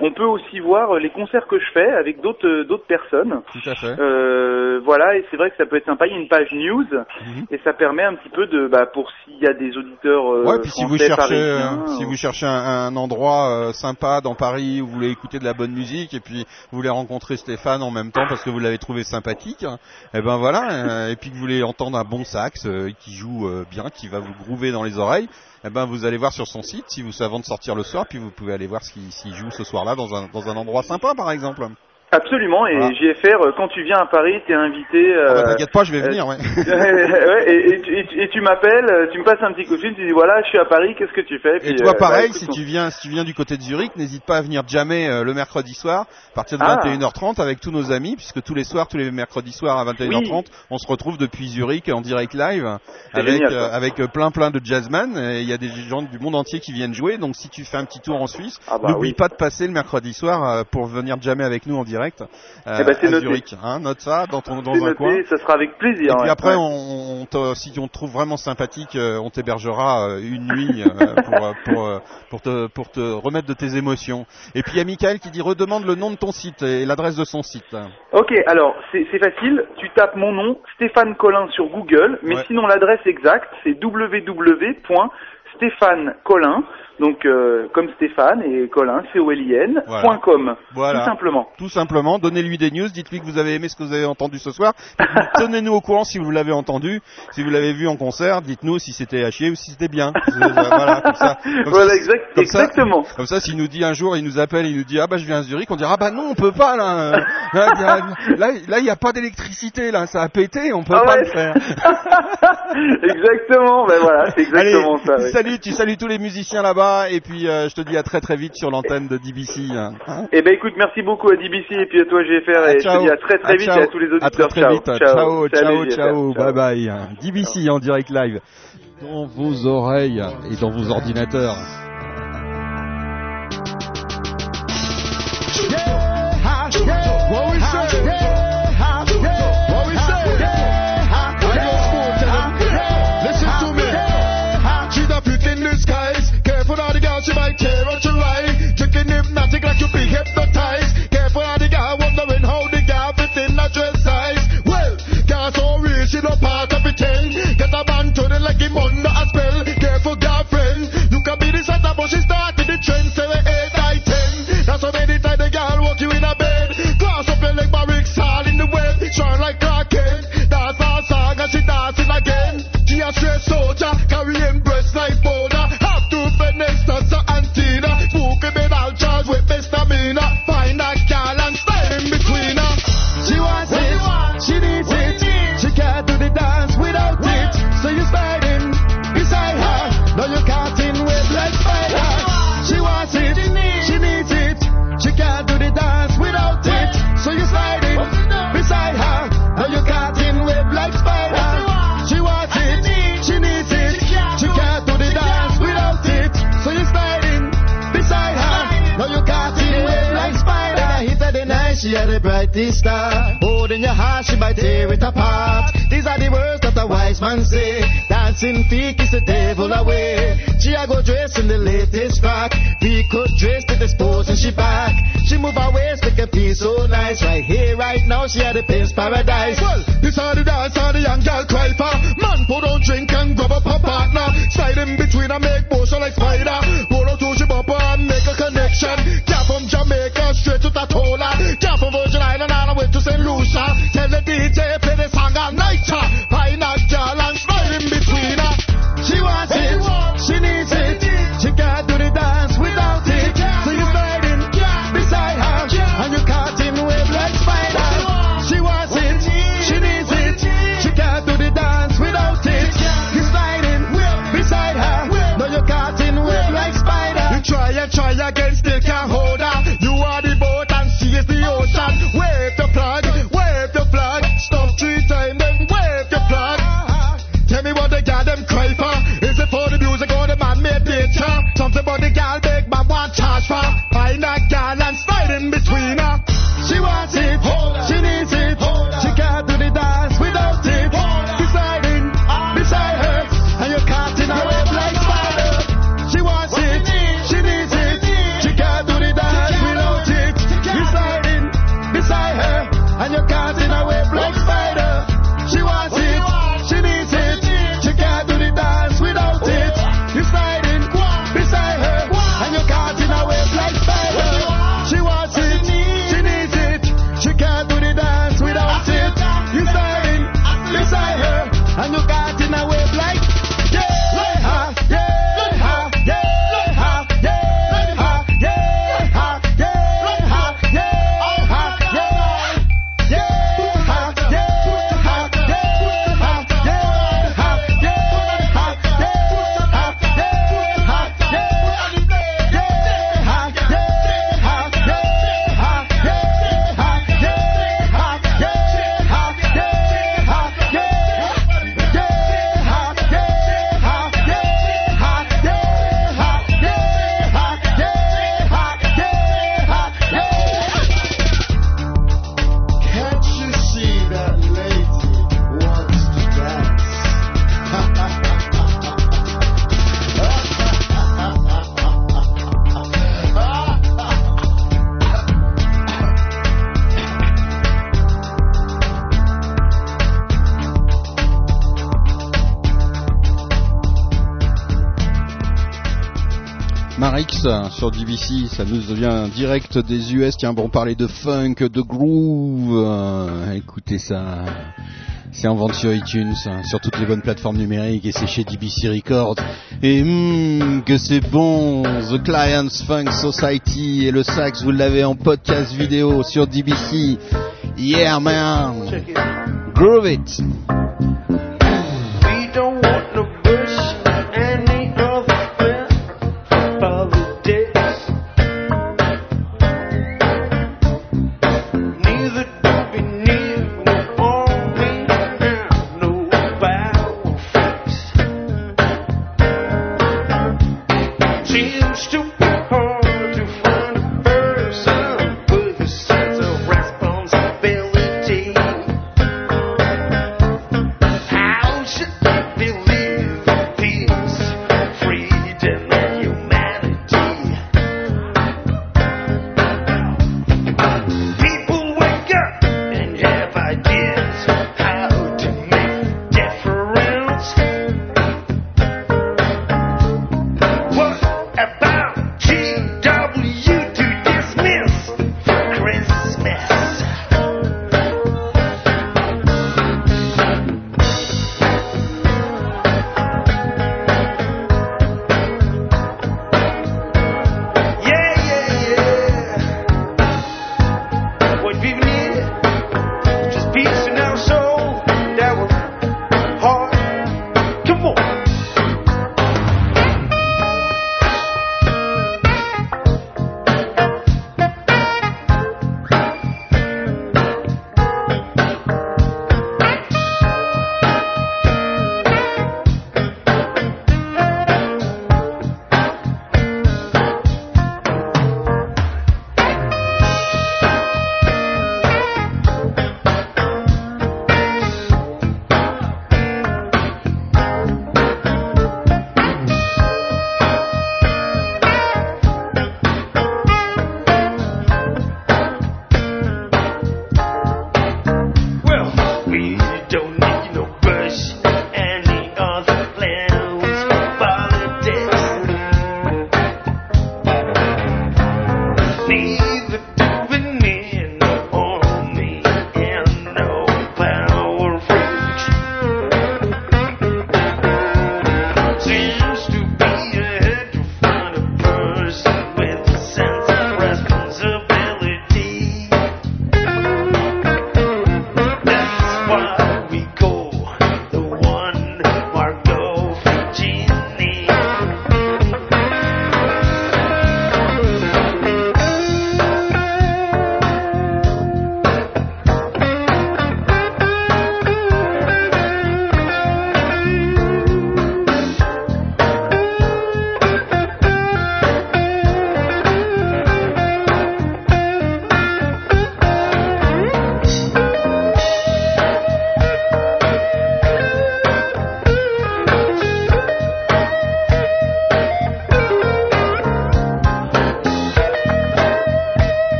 on peut aussi voir les concerts que je fais avec d'autres d'autres personnes. Tout à fait. Euh, voilà, et c'est vrai que ça peut être sympa. Il y a une page news Mhm. et ça permet un petit peu de, bah, pour s'il y a des auditeurs euh, Ouais, puis si vous cherchez, euh, si euh, vous cherchez un, un endroit euh, sympa dans Paris où vous voulez écouter de la bonne musique et puis vous voulez rencontrer Stéphane en même temps parce que vous l'avez trouvé sympathique, et ben voilà, et puis que vous voulez entendre un bon sax qui joue bien, qui va vous groover dans les oreilles, et ben vous allez voir sur son site si vous avant de sortir le soir, puis vous pouvez aller voir ce qu'il s'il joue ce soir-là dans un dans un endroit sympa par exemple. Absolument, et Voilà. JFR, euh, quand tu viens à Paris, t'es invité. Ah bah, euh, T'inquiète pas, je vais euh, venir, ouais. ouais, et, et tu- et tu- et tu m'appelles, euh, tu me passes un petit coup de fil, tu dis voilà, je suis à Paris, qu'est-ce que tu fais? Et toi, euh, pareil, bah, si tu viens, si tu viens du côté de Zurich, n'hésite pas à venir euh, le mercredi soir, à partir de Ah. 21h30 avec tous nos amis, puisque tous les soirs, tous les mercredis soirs à 21h30, on se retrouve depuis Zurich en direct live avec génial, euh, ça. avec plein plein de jazzman. Et Il y a des gens du monde entier qui viennent jouer. Donc si tu fais un petit tour en Suisse, Ah bah n'oublie oui. pas de passer le mercredi soir pour venir jammer avec nous en direct euh, Eh ben, c'est à noté. Zurich. Hein, note ça dans ton dans un noté, coin. ça sera avec plaisir. Et puis ouais. après, Ouais. on, on si on te trouve vraiment sympathique, euh, on t'hébergera euh, une nuit pour, pour, pour, te, pour te remettre de tes émotions. Et puis il y a Michael qui dit redemande le nom de ton site et l'adresse de son site. Ok, alors c'est facile, tu tapes mon nom, Stéphane Collin sur Google, mais Ouais. sinon l'adresse exacte c'est www.stéphanecollin, donc euh, comme Stéphane et C-O-L-I-N, Voilà. point .com, Voilà. tout simplement. Tout simplement, donnez-lui des news, dites-lui que vous avez aimé ce que vous avez entendu ce soir. Tenez-nous au courant si vous l'avez entendu, si vous l'avez vu en concert, dites-nous si c'était à chier ou si c'était bien. Voilà, comme ça. Comme Voilà, ça- comme ça- exactement. Comme ça, s'il nous dit un jour, il nous appelle, il nous dit ah bah je viens à Zurich, on dira ah bah non, on peut pas là. Là, il y a- là, pas d'électricité là, ça a pété, on peut Ah pas le faire. exactement, ben voilà, c'est exactement Allez, ça. ouais. salut, tu salues tous les musiciens là-bas et puis euh, je te dis à très très vite sur l'antenne de DBC. hein. Hein Eh ben écoute, merci beaucoup à DBC et puis à toi GFR et je te dis à très très Ah, vite ciao. et à tous les auditeurs. À très très ciao. vite. ciao, Ciao, ciao, Salut, ciao, bye bye. DBC en direct live. Dans vos oreilles et dans vos ordinateurs. Him under a spell. Careful girlfriend, you can be the center, but she started the trend. Seven, eight, nine, ten. That's how many times the girl walk you in a bed. Cross up your leg, barracks all in the web. Shine like. Dance all song and she dancing again. She a straight soldier, carrying she had the brightest star. Holding your heart, she might tear it apart. These are the words that the wise man say. Dancing feet is the devil away. She a go dress in the latest frock. We could dress to dispose and she back. She move her waist make a feel so nice. Right here, right now, she had the place paradise. Well, this are the dance and the young girl cry for. Man, put on drink and grab up her partner. Slide in between and make motion like spider. Sur DBC, ça nous vient direct des US. Tiens, bon, on parlait de funk, de groove. euh, écoutez ça. C'est en vente sur iTunes, hein, sur toutes les bonnes plateformes numériques et c'est chez DBC Records. Et hum, que c'est bon, The Clients Funk Society et le sax, vous l'avez en podcast vidéo sur DBC. Yeah man, groove it.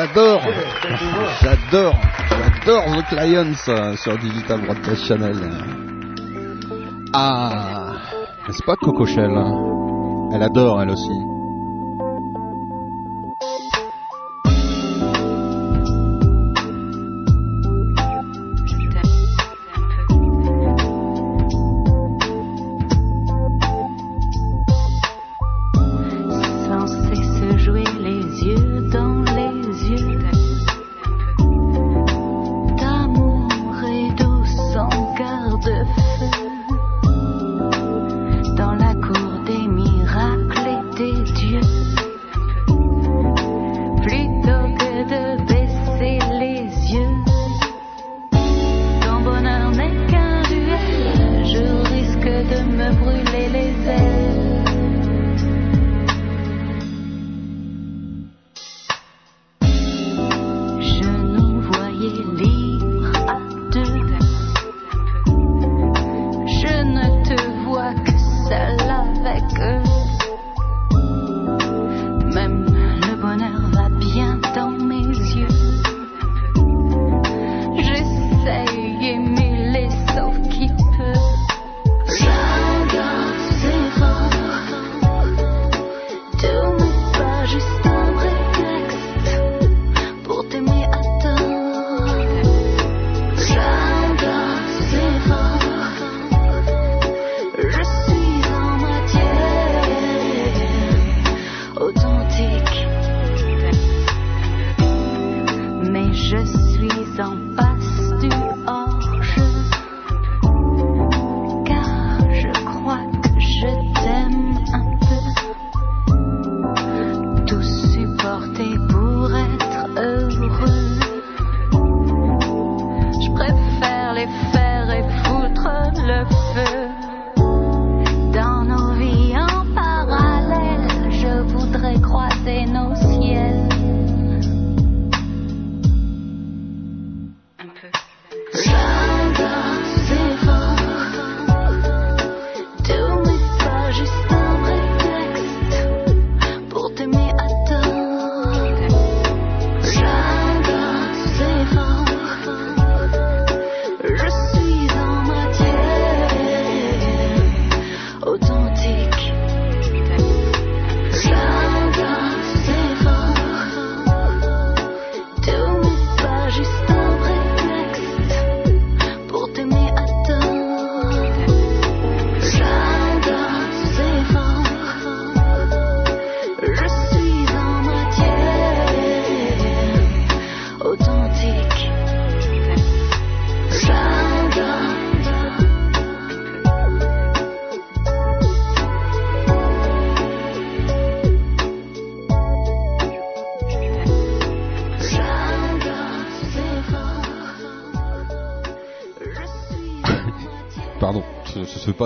J'adore, j'adore, j'adore The Clients sur Digital Broadcast Channel. Ah, n'est-ce pas Coco Shell hein? Elle adore elle aussi.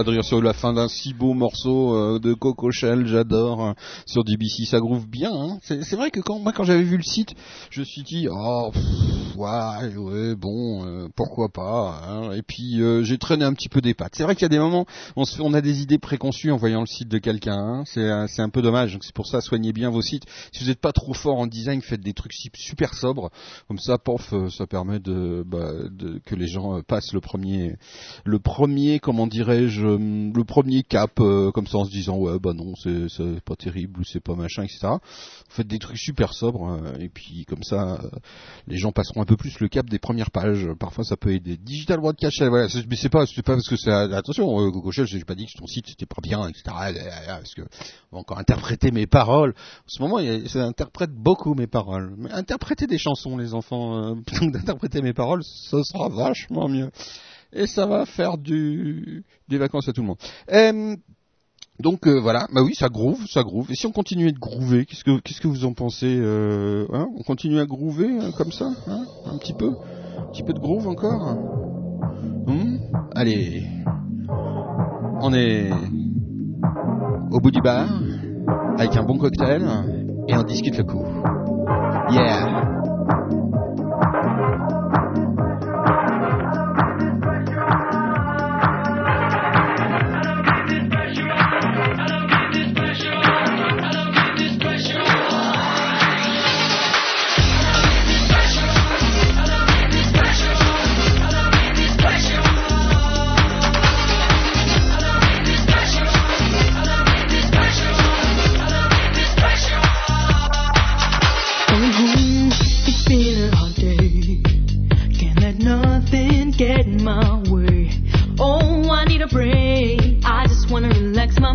De rire sur la fin d'un si beau morceau euh, de Coco Shell, j'adore. Sur DBC, ça groove bien. hein. C'est vrai que quand moi quand j'avais vu le site, je me suis dit oh ouais, ouais bon euh, pourquoi pas. hein. Et puis euh, j'ai traîné un petit peu des pattes. C'est vrai qu'il y a des moments on se on a des idées préconçues en voyant le site de quelqu'un. hein. C'est un peu dommage. Donc c'est pour ça soignez bien vos sites. Si vous n'êtes pas trop fort en design, faites des trucs super sobres. Comme ça, ça permet bah, de que les gens passent le premier le premier comment dirais-je le premier cap euh, comme ça en se disant ouais bah non c'est pas terrible ou c'est pas machin etc faites des trucs super sobres euh, et puis comme ça euh, les gens passeront un peu plus le cap des premières pages. Parfois ça peut aider digital broadcast Shell, voilà c'est- mais c'est pas c'est pas parce que c'est attention euh, Coco Shell, j'ai pas dit que ton site c'était pas bien etc parce que va encore interpréter mes paroles. En ce moment ça interprète beaucoup mes paroles. Mais interprétez des chansons les enfants plutôt que d'interpréter mes paroles ce sera vachement mieux et ça va faire des vacances à tout le monde. Donc euh, voilà, bah oui, ça groove, ça groove. Et si on continuait de groover, qu'est-ce que qu'est-ce que vous en pensez euh, hein? On continue à groover euh, comme ça, hein? Un petit peu, un petit peu de groove encore? Hmm? Allez, on est au bout du bar avec un bon cocktail et on discute le coup. Yeah.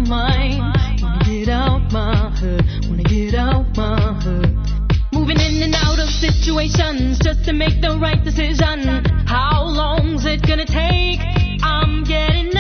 Wanna get out my. Wanna get out my. Moving in and out of situations just to make the right decision. How long's it gonna take? I'm getting.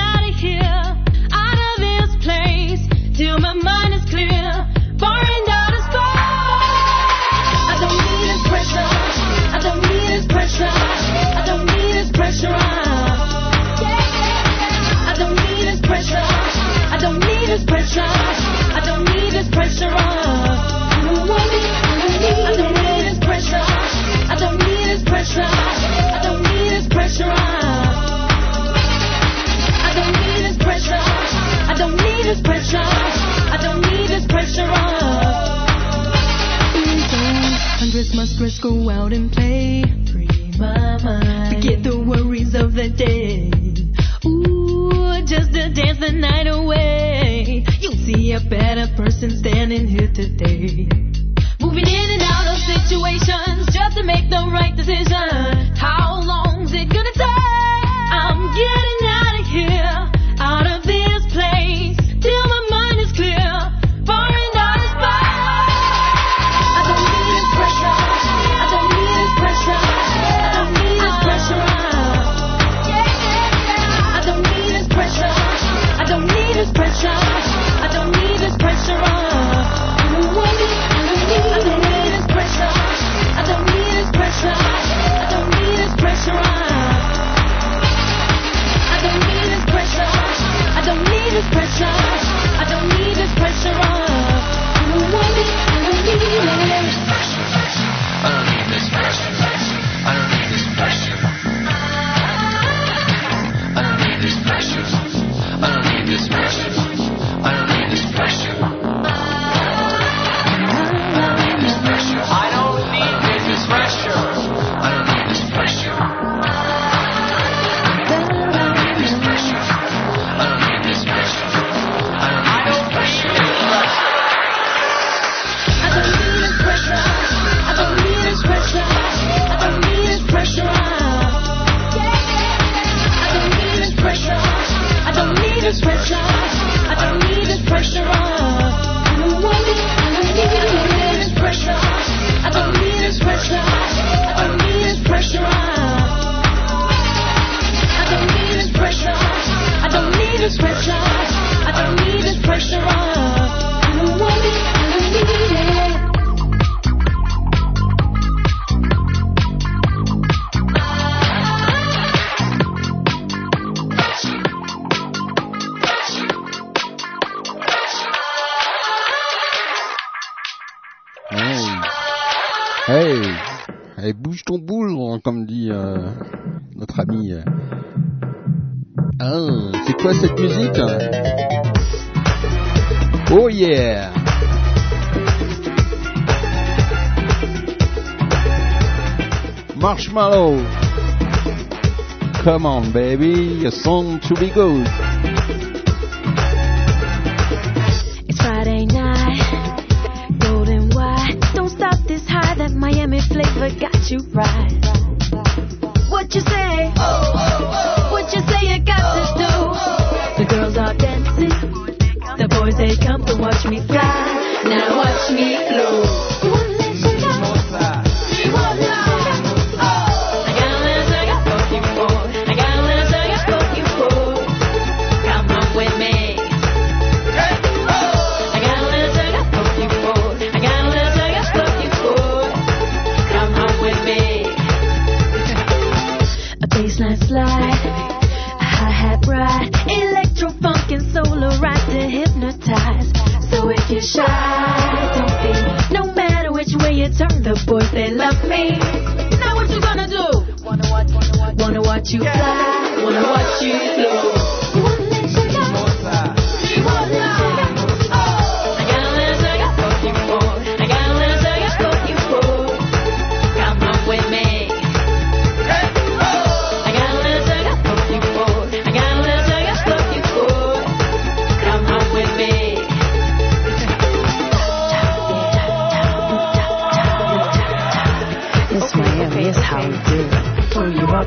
he.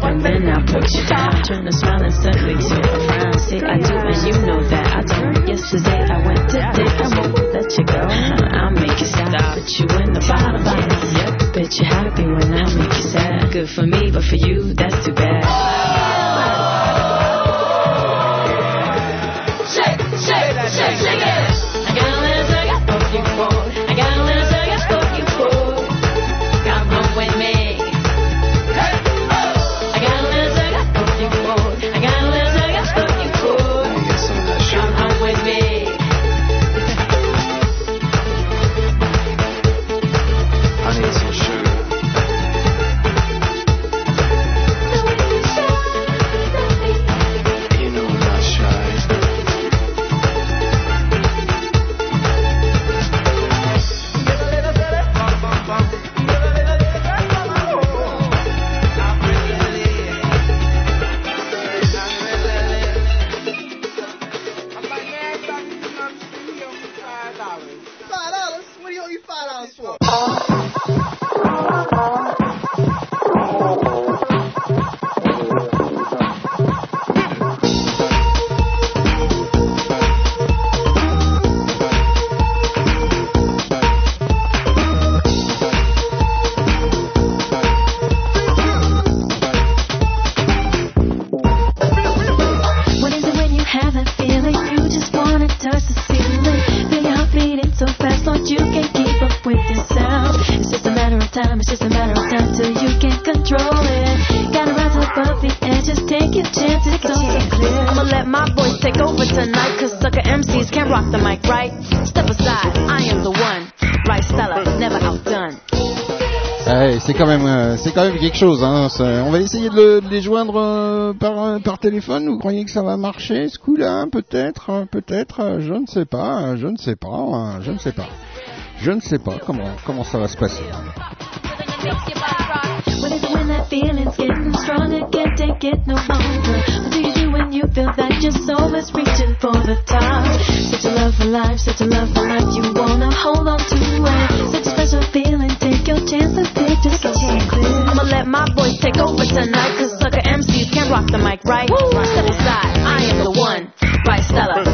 And then I put you down. Turn a smile instead makes you a frown. I do and you know that I don't. Yesterday I went to today I won't let you go. I'll make you stop. Put you in the bottom. Yep, bet you happy when I make you sad. Good for me, but for you that's too bad. Quelque chose. Hein. On va essayer de, le- de les joindre euh, par euh, par téléphone. Vous croyez que ça va marcher ce coup-là Peut-être, euh, peut-être. Je ne sais pas. Je ne sais pas. Je ne sais pas. Je ne sais pas comment comment ça va se passer. What do you do when you feel that reaching for the top? Such a love for life, such a love for life. You wanna hold on to it. Such a special feeling. Take your chances, picture so chance. I'ma let my voice take over tonight, cause sucker MCs can't rock the mic, right? Step aside, I am the one. Right, Stella,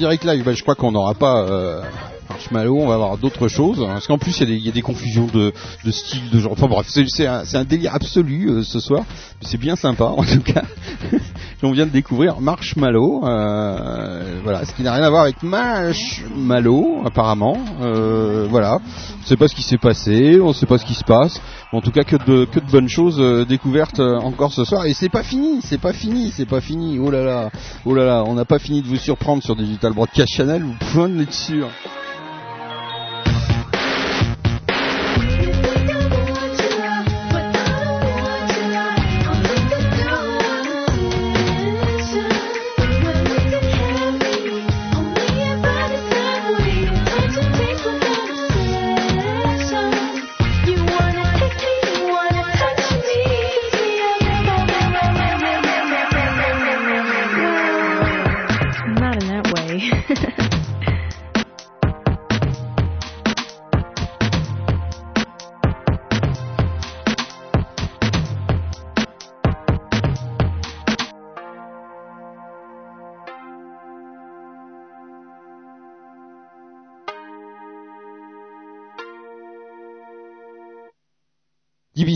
direct live, bah, je crois qu'on n'aura pas euh, Marshmallow, on va avoir d'autres choses. Parce qu'en plus, il y, a des- confusions de, de style, de genre. Enfin bref, c'est c'est un, c'est un délire absolu euh, ce soir. C'est bien sympa en tout cas. on vient de découvrir Marshmallow. euh, voilà, ce qui n'a rien à voir avec Marshmallow apparemment. Euh, voilà, on ne sait pas ce qui s'est passé, on ne sait pas ce qui se passe. En tout cas, que de que de bonnes choses euh, découvertes euh, encore ce soir. Et c'est pas fini, c'est pas fini, c'est pas fini. Oh là là, oh là là, on n'a pas fini de vous surprendre sur Digital Broadcast Channel. Vous pouvez en être sûr.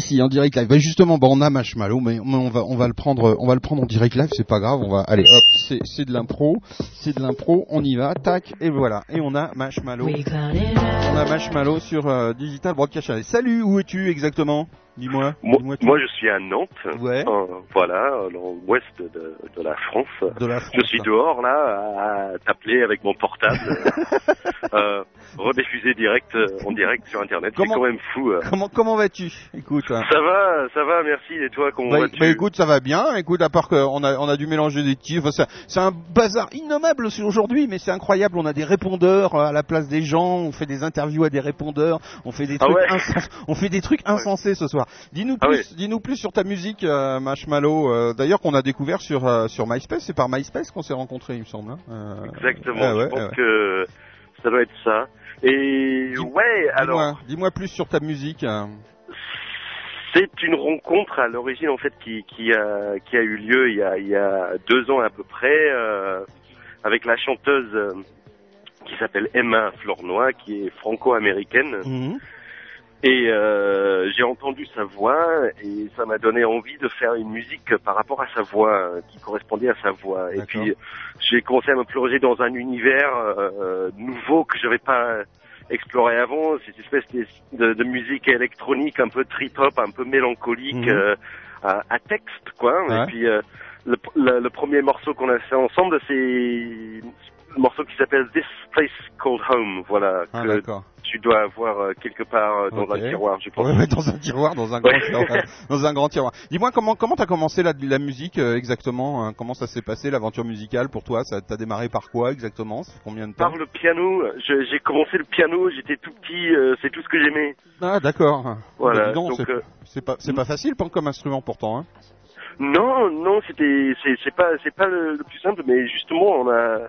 DBC en direct live. Bah justement, bah on a Marshmallow, mais, on va on va le prendre on va le prendre en direct live, c'est pas grave. On va aller hop, c'est c'est de l'impro, c'est de l'impro, on y va, tac et voilà. Et on a Marshmallow. On a Marshmallow sur euh, Digital Broadcast. Salut, où es-tu exactement? Dis-moi. Moi, je suis à Nantes, Ouais. euh, voilà, dans l'ouest de, de la France. De la France. Je suis dehors là à t'appeler avec mon portable, euh, rediffusé direct euh, en direct sur Internet. C'est quand même fou. euh. Comment comment vas-tu? Écoute. hein. Ça va, ça va, merci. Et toi, comment Bah, vas-tu? bah, écoute, ça va bien. Écoute, à part qu'on a, on a dû mélanger des. Enfin, c'est- un bazar innommable aujourd'hui, mais c'est incroyable. On a des répondeurs euh, à la place des gens. On fait des interviews à des répondeurs. On fait des Ah trucs, ouais? insens- on fait des trucs insensés ce soir. Dis-nous Ah plus, dis-nous plus sur ta musique, euh, Marshmallow. euh, D'ailleurs, qu'on a découvert sur euh, sur MySpace. C'est par MySpace qu'on s'est rencontrés, il me semble. hein. Euh, Exactement. ouais, je pense ouais. que ça doit être ça. Et ouais, alors. Dis-moi, plus sur ta musique. C'est une rencontre à l'origine en fait qui, qui, a, qui a eu lieu il y a, il y a deux ans à peu près avec la chanteuse qui s'appelle Emma Flornoy qui est franco-américaine Mhm. Et euh, j'ai entendu sa voix et ça m'a donné envie de faire une musique par rapport à sa voix qui correspondait à sa voix et puis j'ai commencé à me plonger dans un univers euh, nouveau que je n'avais pas exploré avant, cette espèce de, musique électronique un peu trip-hop, un peu mélancolique, Mhm. euh, à, à texte, quoi. Ouais. Et puis euh, le, le- le premier morceau qu'on a fait ensemble, c'est morceau qui s'appelle This Place Called Home, voilà, Ah, que tu dois avoir euh, quelque part euh, dans un tiroir, je pense. Ouais, ouais, dans un tiroir, dans un grand tiroir. Dans un grand tiroir. Dis-moi comment comment t'as commencé la, la musique euh, exactement hein? Comment ça s'est passé l'aventure musicale pour toi? Ça t'a démarré par quoi exactement? Combien de temps? Par le piano, j'ai commencé le piano, j'étais tout petit, c'est tout ce que j'aimais. Ah d'accord. Voilà, Bah, c'est pas c'est pas facile comme instrument pourtant. Hein. Non, non, c'était, c'est, c'est pas, c'est pas le, le plus simple, mais justement, on a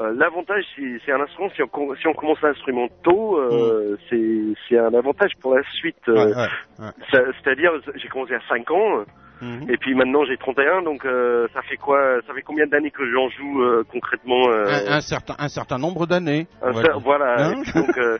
euh, l'avantage, c'est, un instrument. Si on, si on commence l'instrument tôt, euh, c'est, c'est un avantage pour la suite. euh. Ouais, ouais, ouais. ça- c'est-à-dire, j'ai commencé à 5 ans. Mhm. Et puis maintenant j'ai 31, donc euh, ça fait quoi Ça fait combien d'années que j'en joue euh, concrètement euh, Un, un certain un certain nombre d'années. voilà. Hein donc, euh,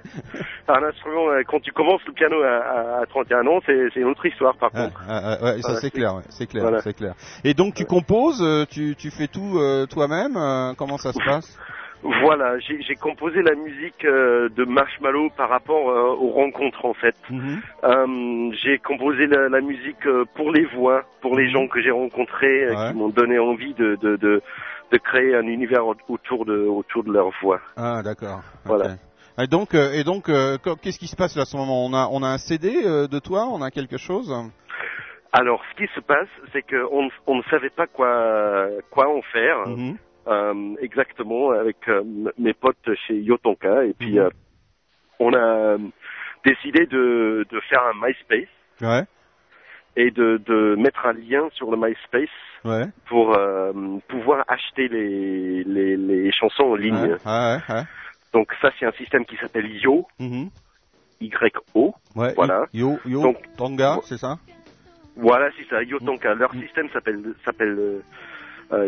un instrument, euh, quand tu commences le piano à, à, à 31 ans, c'est, c'est une autre histoire par Ah, contre. ah, ah, ouais, ça Voilà, c'est clair, ouais, c'est clair, voilà. c'est clair. Et donc tu composes, euh, tu tu fais tout euh, toi-même. euh, comment ça se passe? Voilà, j'ai j'ai composé la musique euh, de Marshmallow par rapport euh, aux rencontres en fait. Mhm. Euh, j'ai composé la, la musique euh, pour les voix, pour les gens que j'ai rencontrés, euh, Ouais. qui m'ont donné envie de, de, de, de créer un univers au- autour de, autour de leur voix. Ah d'accord. Voilà. Et donc, et donc, euh, qu'est-ce qui se passe là à ce moment? On a, on a un CD euh, de toi, on a quelque chose? Alors, ce qui se passe, c'est qu'on on ne savait pas quoi, quoi en faire Mhm. Euh, exactement avec euh, mes potes chez Yotonka. Et puis, Mhm. euh, on a euh, décidé de, de faire un MySpace. Ouais. et de, de mettre un lien sur le MySpace Ouais. pour euh, pouvoir acheter les, les, les chansons en ligne. Ouais, ouais, ouais. Donc ça c'est un système qui s'appelle Yo, Mhm. Y-O. Ouais, Voilà. Yo, yo, Donc- c'est ça? Voilà, c'est ça, Yo Tonka. Mm. Leur système s'appelle s'appelle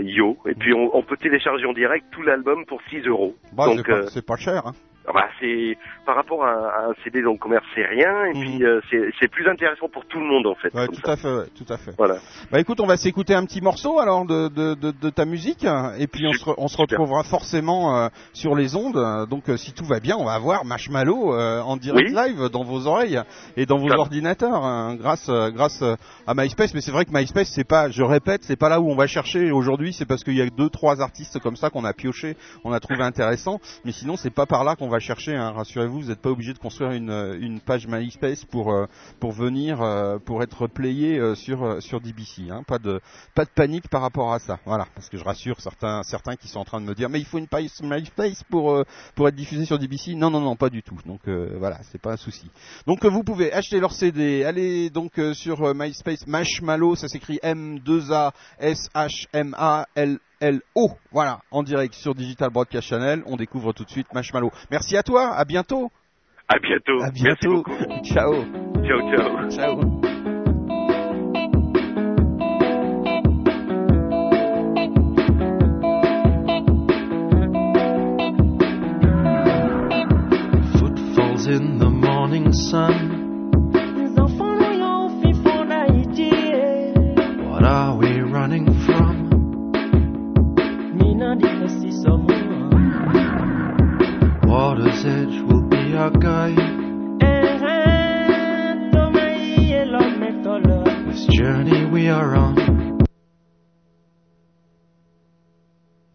Yo. Et puis on, on peut télécharger en direct tout l'album pour 6 euros. Bah, Donc c'est pas, euh, c'est pas cher. Hein. Bah, c'est par rapport à, à un CD dans le commerce, c'est rien. Et puis euh, c'est plus intéressant pour tout le monde en fait. Mhm. Ouais, tout ça. à fait, ouais, tout à fait. Voilà. Bah écoute, on va s'écouter un petit morceau alors de, de, de, de ta musique et puis on se, on se retrouvera forcément euh, sur les ondes. Donc euh, si tout va bien, on va avoir Marshmallow euh, en direct Oui. live dans vos oreilles et dans vos Ça- ordinateurs hein, grâce grâce à MySpace. Mais c'est vrai que MySpace, c'est pas, je répète, c'est pas là où on va chercher aujourd'hui. C'est parce qu'il y a deux trois artistes comme ça qu'on a pioché, on a trouvé intéressant. Mais sinon, c'est pas par là qu'on va chercher. Hein, Rassurez-vous, vous n'êtes pas obligé de construire une, euh, page MySpace pour euh, pour venir euh, pour être playé sur sur DBC. Hein. Pas de pas de panique par rapport à ça. Voilà, parce que je rassure certains certains qui sont en train de me dire mais il faut une page MySpace pour pour être diffusé sur DBC. Non non non, pas du tout. Donc voilà, c'est pas un souci. Donc vous pouvez acheter leur CD. Allez donc sur MySpace Marshmallow, ça s'écrit M 2 A S H M A L L-O. Voilà, en direct sur Digital Broadcast Channel. On découvre tout de suite Marshmallow. Merci à toi, à bientôt. À bientôt. À Merci bientôt. beaucoup. Ciao. Ciao ciao. Ciao. Footfalls in the morning sun. Water's edge will be our guide. This journey we are on.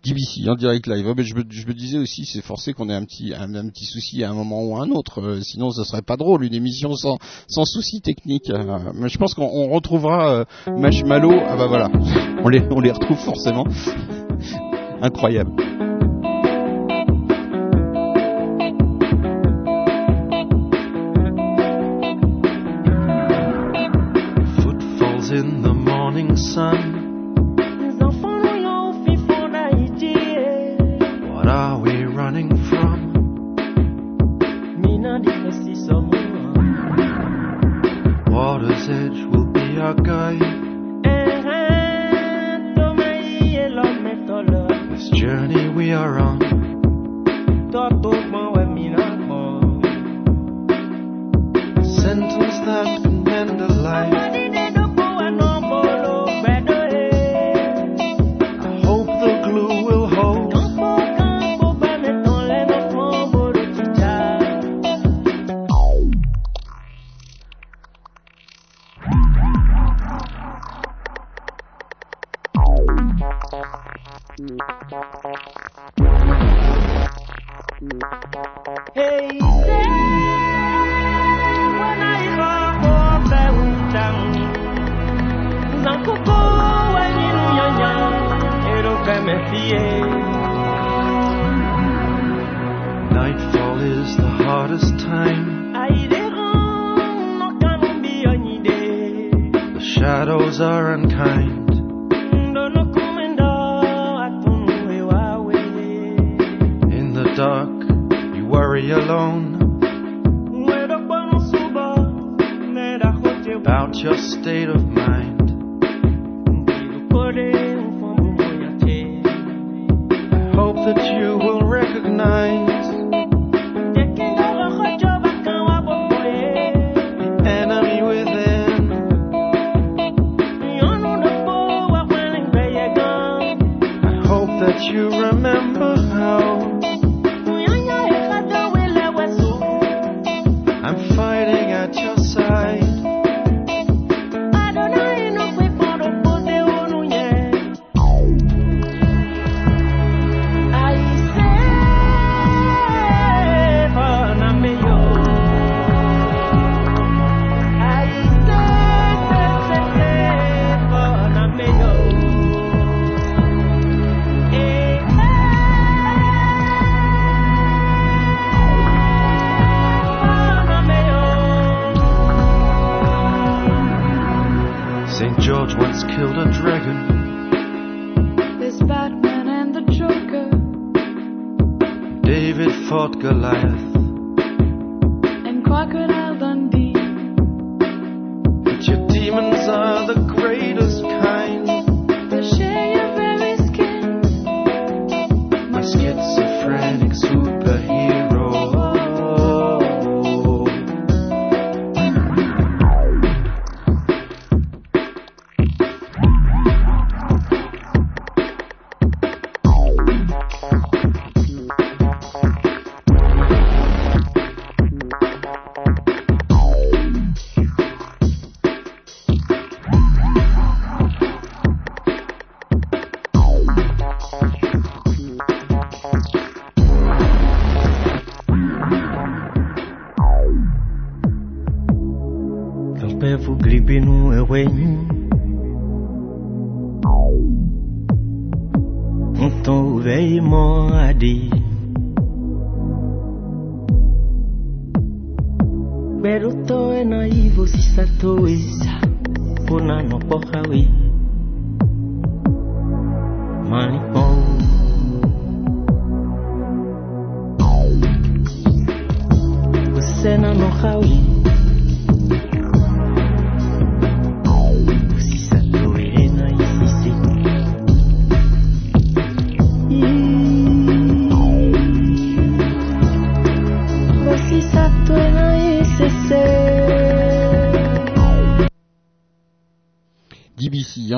DBC en direct live. Mais je, me, je me disais aussi, c'est forcé qu'on ait un petit, un, un petit souci à un moment ou à un autre. Euh, sinon, ce serait pas drôle une émission sans, sans souci technique. Euh, mais je pense qu'on on retrouvera euh, Marshmallow. Ah bah voilà, on les, on les retrouve forcément. Incroyable. Footfalls in the morning sun.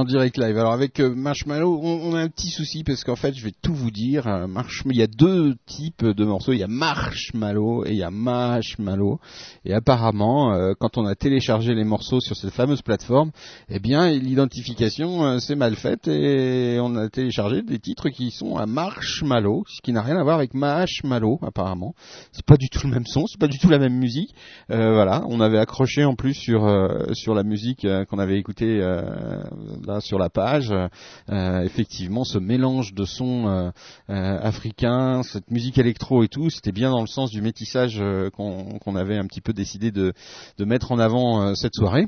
Direct live. Alors avec euh, Marshmallow, on, a un petit souci parce qu'en fait, je vais tout vous dire. euh, Marshmallow, il y a deux types de morceaux. Il y a Marshmallow et il y a Marshmallow. Et apparemment, euh, quand on a téléchargé les morceaux sur cette fameuse plateforme, eh bien, l'identification s'est mal faite et on a téléchargé des titres qui sont à Marshmallow, ce qui n'a rien à voir avec Marshmallow apparemment. C'est pas du tout le même son, c'est pas du tout la même musique. Voilà, on avait accroché en plus sur sur la musique qu'on avait écoutée sur la page. euh, effectivement, ce mélange de sons euh, euh, africains, cette musique électro et tout, c'était bien dans le sens du métissage qu'on avait un petit peu décidé de mettre en avant cette soirée.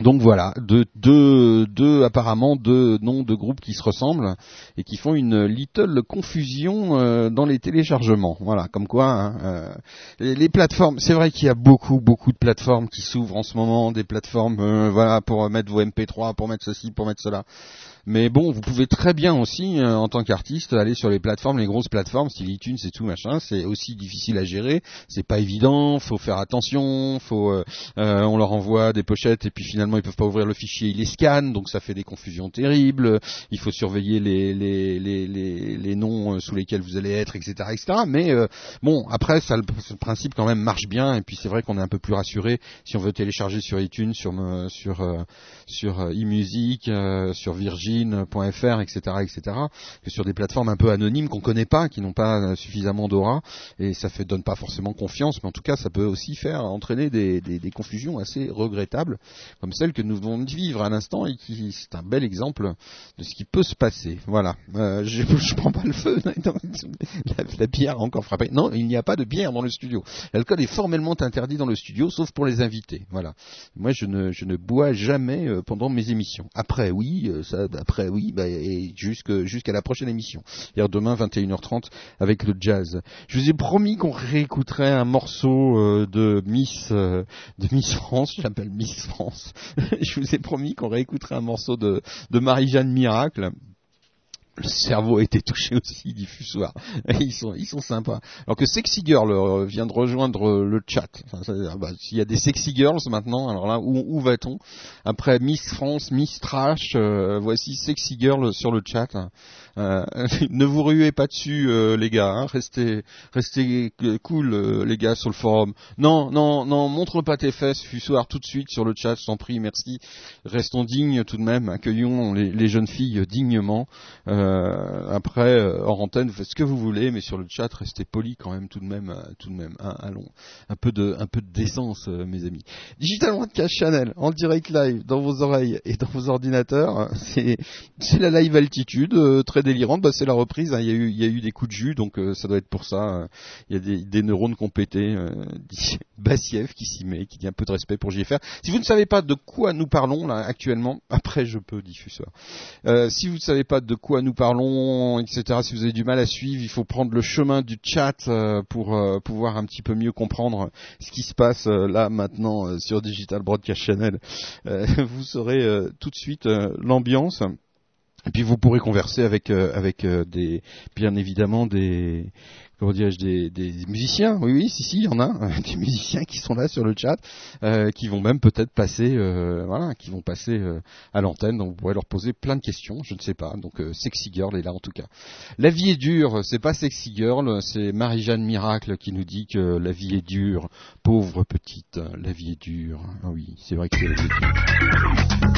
Donc voilà, deux, deux, deux apparemment deux noms de groupes qui se ressemblent et qui font une little confusion euh, dans les téléchargements. Voilà, comme quoi hein, euh, les, plateformes. C'est vrai qu'il y a beaucoup beaucoup de plateformes qui s'ouvrent en ce moment, des plateformes euh, voilà pour mettre vos MP3, pour mettre ceci, pour mettre cela. Mais bon, vous pouvez très bien aussi, euh, en tant qu'artiste, aller sur les plateformes, les grosses plateformes, style iTunes et tout machin. C'est aussi difficile à gérer. C'est pas évident. Faut faire attention. Faut, euh, euh, on leur envoie des pochettes et puis finalement ils peuvent pas ouvrir le fichier, ils les scannent, donc ça fait des confusions terribles. Il faut surveiller les les les les, les noms euh, sous lesquels vous allez être, etc., etc. Mais euh, bon, après ça, le, principe quand même marche bien. Et puis c'est vrai qu'on est un peu plus rassuré si on veut télécharger sur iTunes, sur sur sur eMusic, sur Virgin.fr, etc., etc., que sur des plateformes un peu anonymes qu'on connaît pas, qui n'ont pas euh, suffisamment d'aura, et ça fait donne pas forcément confiance, mais en tout cas ça peut aussi faire entraîner des, des, confusions assez regrettables, comme celle que nous venons de vivre à l'instant et qui c'est un bel exemple de ce qui peut se passer. Voilà, euh, je, je prends pas le feu, la, bière encore frappé. Non, il n'y a pas de bière dans le studio. L'alcool est formellement interdit dans le studio, sauf pour les invités. Voilà. Moi, je ne, je ne bois jamais euh, pendant mes émissions. Après, oui, ça, après, oui, bah, et jusqu'à la prochaine émission. Hier, demain, 21h30, avec le jazz. Je vous ai promis qu'on réécouterait un morceau euh, de Miss, euh, de Miss France. Je l'appelle Miss France. je vous ai promis qu'on réécouterait un morceau de, de Marie-Jeanne Miracle. Le cerveau a été touché aussi diffusoir. Ils sont, ils sont sympas. Alors que Sexy Girl euh, vient de rejoindre euh, le chat. Enfin, bah, S'il y a des Sexy Girls maintenant, alors là, où, où va-t-on? Après Miss France, Miss Trash, euh, voici Sexy Girl sur le chat. Euh, ne vous ruez pas dessus, euh, les gars. hein. Restez, restez cool, euh, les gars, sur le forum. Non, non, non, montre pas tes fesses, Fussoir, tout de suite sur le chat. T'en prie, merci. Restons dignes tout de même. Accueillons les, jeunes filles dignement. Euh, après, euh, hors antenne, faites ce que vous voulez, mais sur le chat, restez polis quand même, tout de même, tout de même. Hein, allons, un peu de, un peu de décence, mes amis. Digital Broadcast Channel, en direct live, dans vos oreilles et dans vos ordinateurs. C'est, c'est la live altitude, très délirante. Bah, c'est la reprise. hein. Il y a eu, des coups de jus, donc euh, ça doit être pour ça. euh, Il y a des, des neurones pété. Euh, Bassiev qui s'y met, qui dit un peu de respect pour JFR. Si vous ne savez pas de quoi nous parlons là actuellement, après je peux diffuser. Euh, si vous ne savez pas de quoi nous parlons, etc., si vous avez du mal à suivre, il faut prendre le chemin du chat euh, pour pouvoir un petit peu mieux comprendre ce qui se passe là maintenant sur Digital Broadcast Channel. Vous saurez tout de suite l'ambiance. Et puis vous pourrez converser avec euh, avec euh, des bien évidemment des comment dirais-je des, des musiciens. Oui oui si si il y en a des musiciens qui sont là sur le chat euh, qui vont même peut-être passer euh, voilà qui vont passer euh, à l'antenne donc vous pourrez leur poser plein de questions je ne sais pas donc euh, Sexy Girl est là en tout cas. La vie est dure c'est pas Sexy Girl c'est Marie-Jeanne Miracle qui nous dit que la vie est dure pauvre petite la vie est dure ah oui c'est vrai que c'est la vie est dure.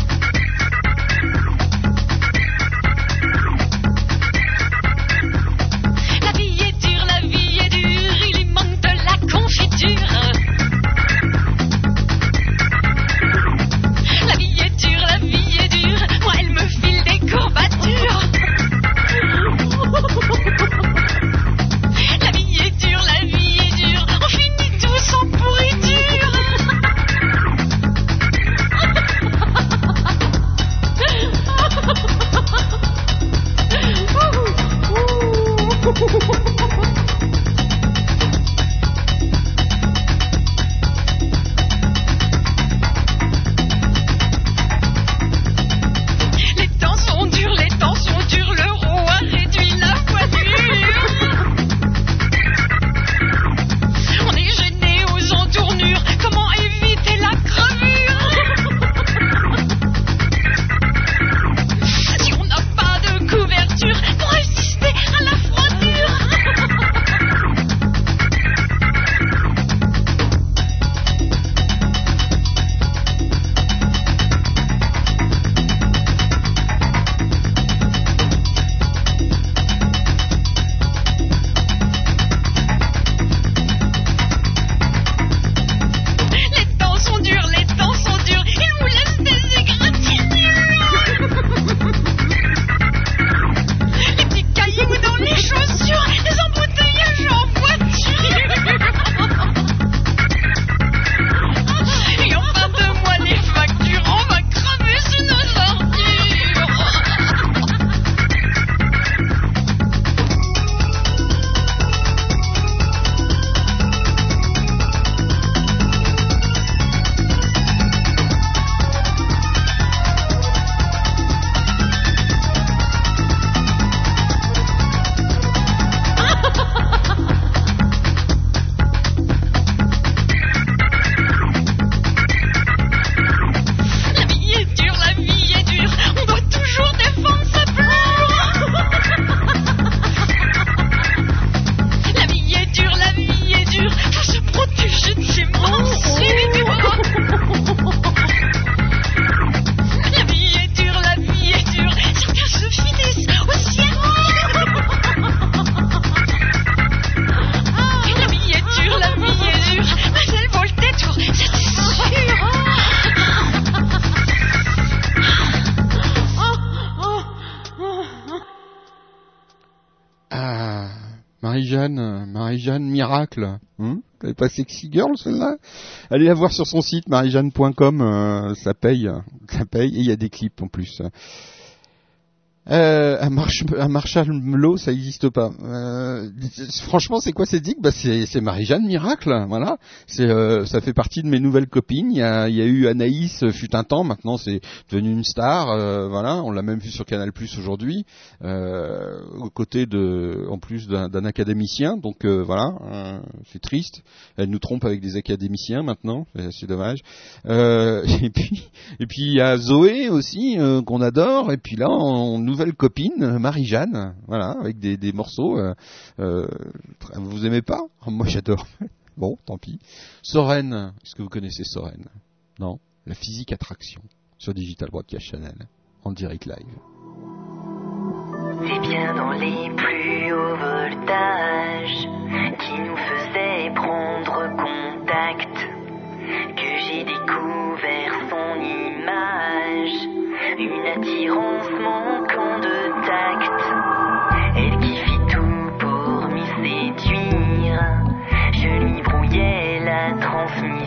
Marie-Jeanne Miracle. Hein Elle est pas sexy girl celle-là? Allez la voir sur son site marijeanne.com, euh, ça paye, ça paye et il y a des clips en plus. Euh, un, Marsh, un Marshmallow, ça n'existe pas. Euh, franchement, c'est quoi cette digue? Bah, c'est, Marie-Jeanne Miracle, voilà. C'est, euh, ça fait partie de mes nouvelles copines. Il y a, eu Anaïs, euh, fut un temps, maintenant c'est devenu une star, euh, voilà. On l'a même vu sur Canal Plus aujourd'hui, euh, aux côtés de, en plus d'un, académicien. Donc euh, voilà, c'est triste. Elle nous trompe avec des académiciens maintenant, c'est, dommage. Et puis, et puis il y a Zoé aussi qu'on adore. Et puis là, on nouvelle copine, Marie-Jeanne, voilà, avec des, des morceaux. Euh, euh, vous aimez pas? Moi, j'adore. bon, tant pis. Soren, est-ce que vous connaissez Soren? Non? La physique attraction sur Digital Broadcast Channel en direct live. C'est bien dans les plus hauts voltages qui nous prendre contact que j'ai découvert son image, une attirance manquant de tact. Elle qui fit tout pour m'y séduire, je lui brouillais la transmission,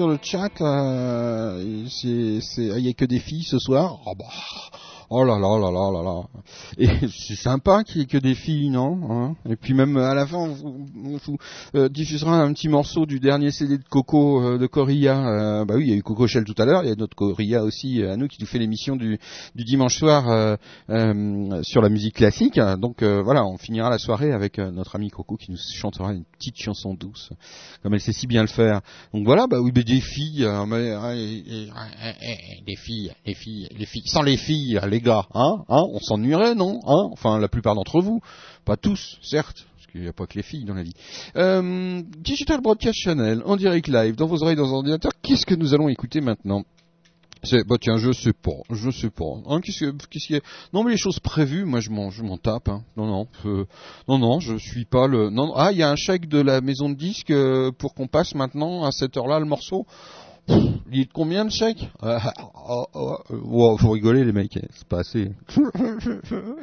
sur le chat c'est il y a que des filles ce soir. Oh bah Oh là là là là là là. Et c'est sympa qu'il y ait que des filles, non hein Et puis même à la fin, on vous, euh, diffusera un petit morceau du dernier CD de Coco euh, de Corilla. Euh, bah oui, il y a eu Coco Shell tout à l'heure, il y a notre Corilla aussi euh, à nous qui nous fait l'émission du, dimanche soir euh, euh, sur la musique classique. Donc euh, voilà, on finira la soirée avec euh, notre ami Coco qui nous chantera une petite chanson douce, comme elle sait si bien le faire. Donc voilà, bah oui, des filles, euh, mais, euh, des filles, les filles, les filles, sans les filles, les gars, hein, hein, on s'ennuierait, non, hein Enfin, la plupart d'entre vous, pas tous, certes. Parce qu'il n'y a pas que les filles dans la vie. Euh, Digital Broadcast Channel, en direct live, dans vos oreilles, dans un ordinateur. Qu'est-ce que nous allons écouter maintenant? C'est, bah tiens, je sais pas, je sais pas. Hein, qu'est-ce que, qu'est-ce y Non, mais les choses prévues, moi je m'en, je m'en tape. Hein. Non, non, euh, non, non, je suis pas le. Non, ah, il y a un chèque de la maison de disques euh, pour qu'on passe maintenant à cette heure-là le morceau? Il combien de chèques Ah, oh, oh, euh, Faut rigoler les mecs, eh, c'est pas assez.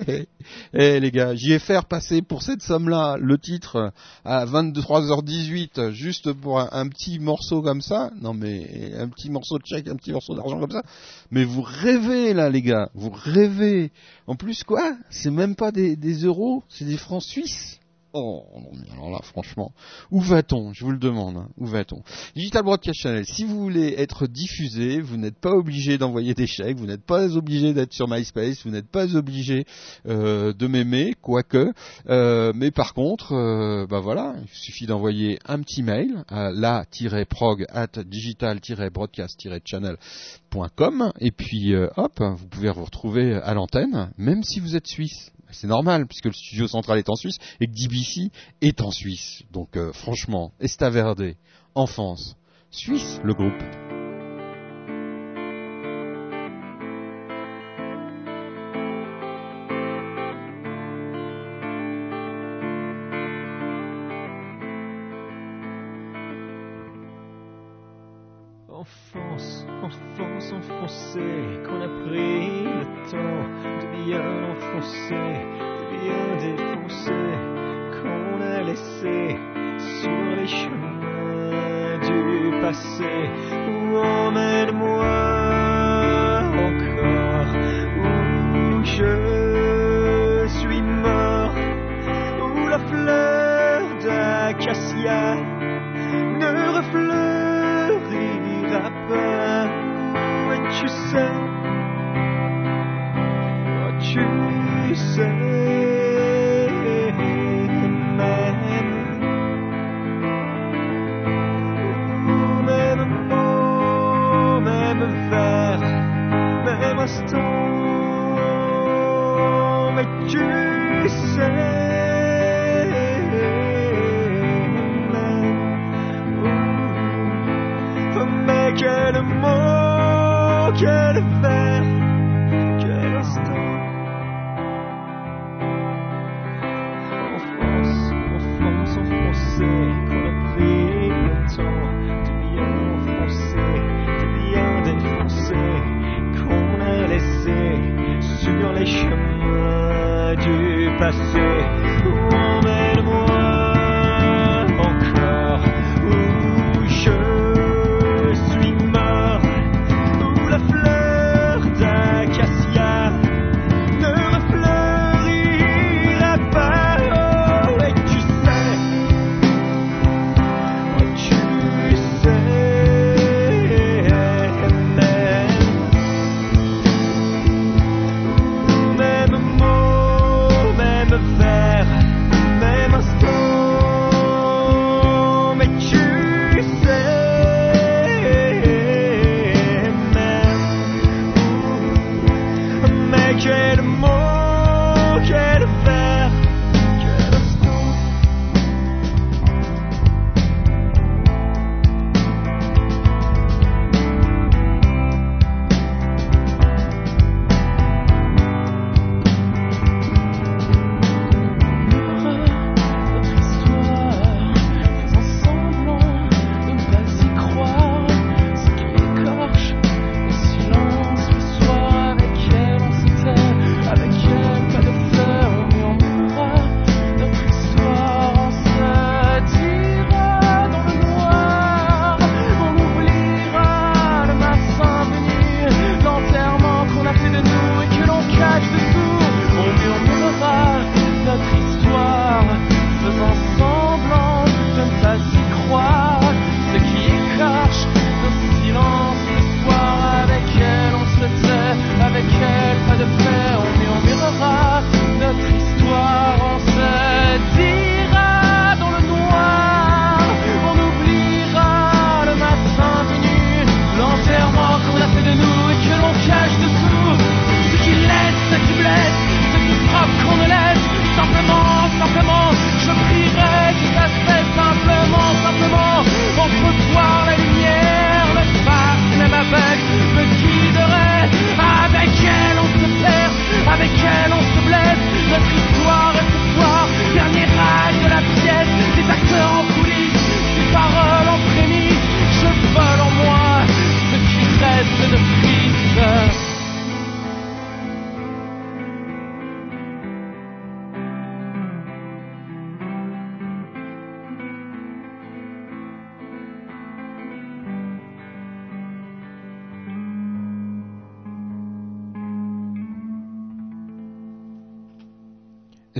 Eh eh, les gars, j'y ai faire passer pour cette somme-là le titre à 23h18 juste pour un, un petit morceau comme ça. Non mais un petit morceau de chèque, un petit morceau d'argent comme ça. Mais vous rêvez là les gars, vous rêvez. En plus quoi? C'est même pas des, des euros, c'est des francs suisses. Oh, alors là, franchement, où va-t-on? Je vous le demande, hein, où va-t-on? Digital Broadcast Channel, si vous voulez être diffusé, vous n'êtes pas obligé d'envoyer des chèques, vous n'êtes pas obligé d'être sur MySpace, vous n'êtes pas obligé euh, de m'aimer, quoique, euh, mais par contre, euh, bah voilà, il suffit d'envoyer un petit mail à la-prog at digital-broadcast-channel.com et puis hop, vous pouvez vous retrouver à l'antenne, même si vous êtes suisse. C'est normal puisque le studio central est en Suisse et que DBC est en Suisse. Donc euh, franchement, Estaverde, Enfance, Suisse, le groupe. Enfance, enfance enfoncée, qu'on a pris le temps de bien enfoncer, de bien défoncer, qu'on a laissé sur les chemins du passé. Où emmène-moi encore, où je suis mort, où la fleur d'acacia passé. Oh,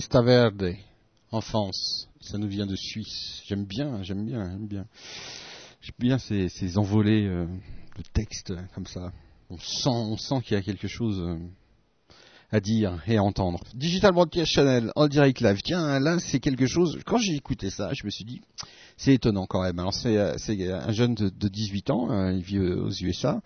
Estaverde, enfance, ça nous vient de Suisse. J'aime bien, j'aime bien, j'aime bien. J'aime bien ces, ces envolées euh, de texte euh, comme ça. On sent, on sent qu'il y a quelque chose euh, à dire et à entendre. Digital Broadcast Channel en direct live. Tiens, là c'est quelque chose. Quand j'ai écouté ça, je me suis dit, c'est étonnant quand même. Alors c'est, euh, c'est un jeune de, de 18 ans, euh, il vit aux USA.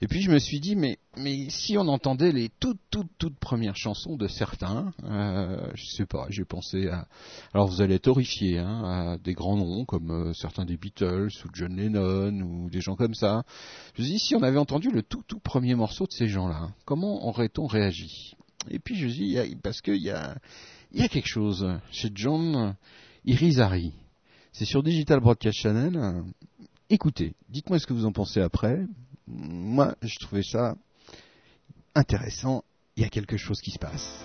Et puis je me suis dit, mais, mais si on entendait les toutes, toutes, toutes premières chansons de certains, euh, je sais pas, j'ai pensé à... Alors vous allez être horrifiés, hein, à des grands noms comme euh, certains des Beatles ou John Lennon ou des gens comme ça. Je me suis dit, si on avait entendu le tout, tout premier morceau de ces gens-là, comment aurait-on réagi? Et puis je me suis dit, parce qu'il y a, y a quelque chose chez John Irizarry. C'est sur Digital Broadcast Channel. Écoutez, dites-moi ce que vous en pensez après. Moi, je trouvais ça intéressant. Il y a quelque chose qui se passe.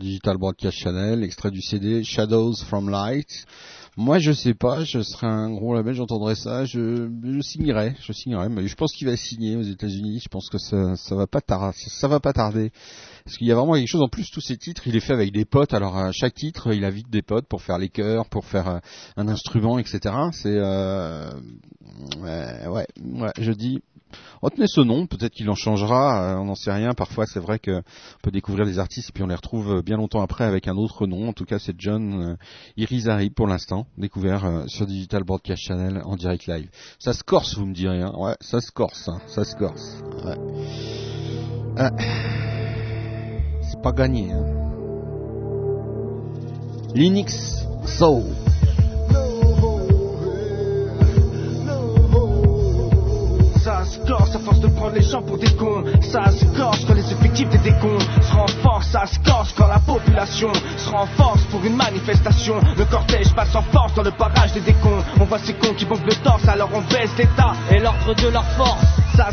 Digital Broadcast Channel, extrait du CD Shadows from Light. Moi, je sais pas, je serais un gros label, j'entendrais ça, je, je signerais, je signerais, mais je pense qu'il va signer aux États-Unis. Je pense que ça, ça va pas tarder, parce qu'il y a vraiment quelque chose. En plus, tous ces titres, il est fait avec des potes. Alors, à chaque titre, il invite des potes pour faire les chœurs, pour faire euh, un instrument, etc. C'est, euh, ouais, ouais, je dis, retenez ce nom, peut-être qu'il en changera, euh, on n'en sait rien. Parfois, c'est vrai que on peut découvrir des artistes et puis on les retrouve euh, bien longtemps après avec un autre nom. En tout cas, c'est John euh, Irizarry pour l'instant, découvert sur Digital Broadcast Channel en direct live. Ça se corse, vous me direz, hein Ouais, ça se corse, hein, ça se corse. Ouais. C'est pas gagné, hein. Linux Soul. Corse à force de prendre les gens pour des cons. Ça se corse quand les effectifs des décomptes se renforcent. Ça se corse quand la population se renforce pour une manifestation. Le cortège passe en force dans le barrage des décomptes. On voit ces cons qui bombent le torse, alors on baisse l'état et l'ordre de leur force. Ça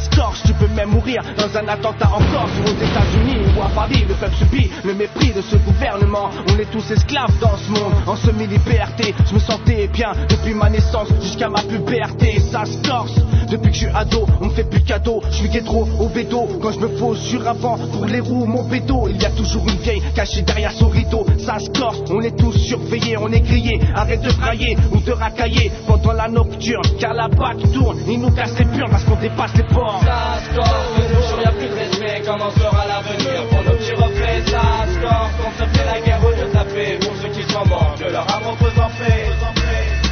tu peux même mourir dans un attentat en Corse ou aux États-Unis ou à Paris. Le peuple subit le mépris de ce gouvernement. On est tous esclaves dans ce monde, en semi-liberté. Je me sentais bien depuis ma naissance jusqu'à ma puberté. Ça se corse depuis que je suis ado, on me fait plus de cadeaux. Je suis trop au bédo quand je me pose sur avant pour les roues, mon bédo. Il y a toujours une vieille cachée derrière son rideau. Ça se on est tous surveillés, on est grillés. Arrête de brailler ou de racailler pendant la nocturne. Car la bague tourne, ils nous cassent les purs parce qu'on dépasse les ports. Ça se corse, de nos jours y a plus de respect, comment sera l'avenir Pour nos petits reflets, ça se corse, on se fait la guerre au lieu de taper Pour ceux qui sont morts, que leur amour vous en fait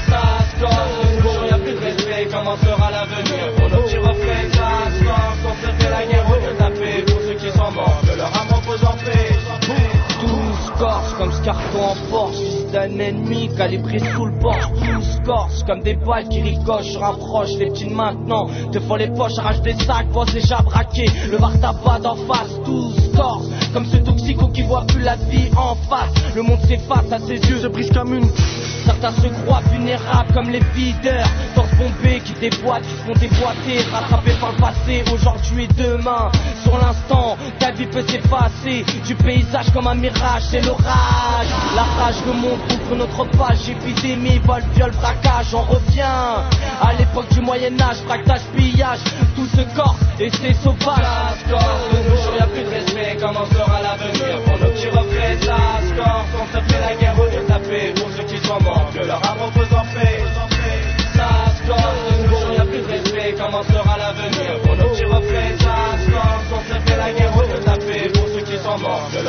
Ça se corse, de nos jours y a plus de respect, comment sera l'avenir Pour nos petits reflets, ça se corse, on se fait la guerre au lieu de taper Pour ceux qui sont morts, que leur amour vous en fait Tous corse comme ce carton en force D'un ennemi calibré sous le porche Tous corse comme des balles qui ricochent Rapproche les petits maintenant Te font les poches, arrache des sacs, bosse déjà braqué Le bar tabac d'en face Tous corse comme ce toxico qui voit plus la vie en face. Le monde s'efface à ses yeux, se brise comme une. Certains se croient vulnérables comme les videurs bombés qui déboîtent, qui font déboîter Rattrapés par le passé, aujourd'hui et demain. Sur l'instant, ta vie peut s'effacer Du paysage comme un mirage, c'est l'orage. La rage, le monde ouvre notre page Épidémie, vol, viol, braquage, on revient. À l'époque du Moyen-Âge, fractage, pillage Tout se corse et c'est sauvage. Ça se corse, de nos jours y a plus de respect, comment sera l'avenir Pour nos petits reflets, ça se corse, on fait la guerre au lieu de taper Pour ceux qui sont morts, que leur amour vous en respect, comment Fait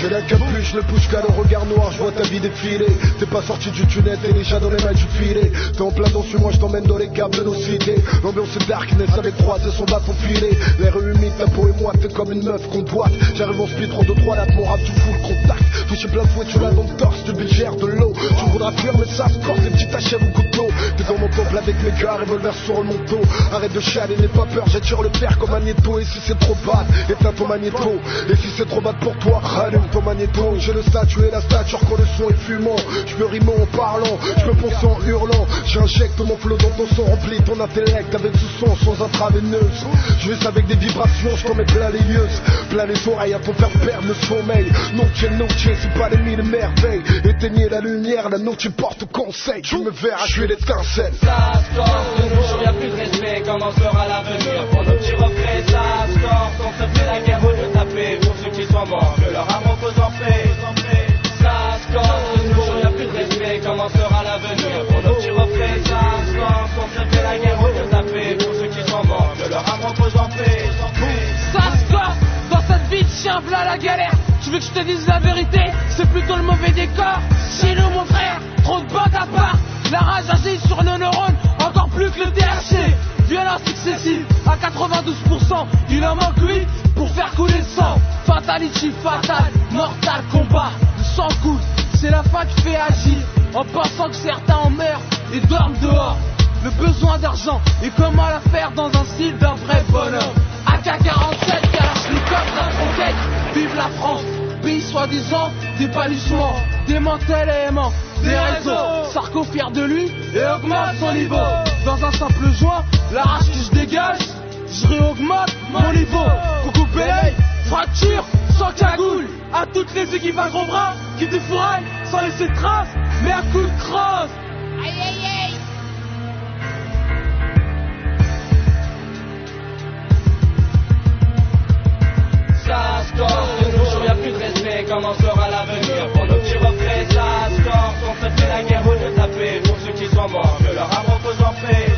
J'ai la capuche, le push qu'à le regard noir, je vois ta vie défiler. T'es pas sorti du tunnel, t'es déjà dans les mains du filet. T'es en plein dans sur moi, je t'emmène dans les câbles de nos cités. L'ambiance est darkness avec croisé son bâton filé. L'air humide, ta peau et moi, t'es comme une meuf qu'on boite. J'arrive en speed, trop de trois lattes, mon rap, tu fous le contact. Touché plein fouet, tu l'as dans le torse, tu gères de l'eau. Tu voudras fuir, mais ça se corse, les petites achèves au couteau. T'es dans mon temple avec mes gars, revolver sur le manteau. Arrête de chialer, n'aie pas peur, j'attire le fer comme magnéto. Et si c'est trop bad, éteins ton Et si c'est trop bad pour toi, allume ton magnéto. J'ai le statut et la stature quand le son est fumant. Je peux rimer en parlant, je peux penser en hurlant. J'injecte mon flot dans ton son, remplis ton intellect avec ce son sans intraveineuse. Je vais avec des vibrations, je t'en mets plein les yeux, plein les oreilles à t'en faire perdre le sommeil. Non, tu non, tu c'est pas les mille merveilles. Éteignez la lumière, la tu porte conseil. Tu me verras, je suis l'étincelle. Ça se plus de respect, comment sera l'avenir Pour nos petits reflets, ça se on se fait la guerre Que leur amour vous en fait Ça se corse, de nos jours y a plus de respect, comment sera l'avenir Pour nos petits reflets, ça se corse, on se fait la guerre au taper Pour ceux qui sont morts, que leur amour vous en fait Ça se corse dans cette vie de chien v'là la galère. Tu veux que je te dise la vérité? C'est plutôt le mauvais décor. Chez nous, mon frère, trop de bandes à part. La rage agit sur nos neurones, encore plus que le THC. Violence excessive à 92%. Il en manque 8 pour faire couler le sang. Fatality fatal, mortal combat. Le sang coule, c'est la fin qui fait agir. En pensant que certains en meurent et dorment dehors. Le besoin d'argent et comment la faire dans un style d'un vrai bonhomme. AK-47, Kalachnikov, la tronquette, vive la France. Pays soi-disant, des balissements, des mantels et aimants, des réseaux. Sarko fier de lui et augmente son niveau. Dans un simple joint, la rage que je dégage, je réaugmente mon niveau. Coucou Pélé, fracture, sans cagoule, à toutes les équipes à gros bras qui défouraillent sans laisser de traces, mais à coups de crosse. Aïe aïe aïe. Ça se corse, de nos jours y a plus de respect, comment sera l'avenir Pour nos petits refrains, ça se corse, on se fait la guerre au lieu de taper. Pour ceux qui sont morts, que leur âme repose en paix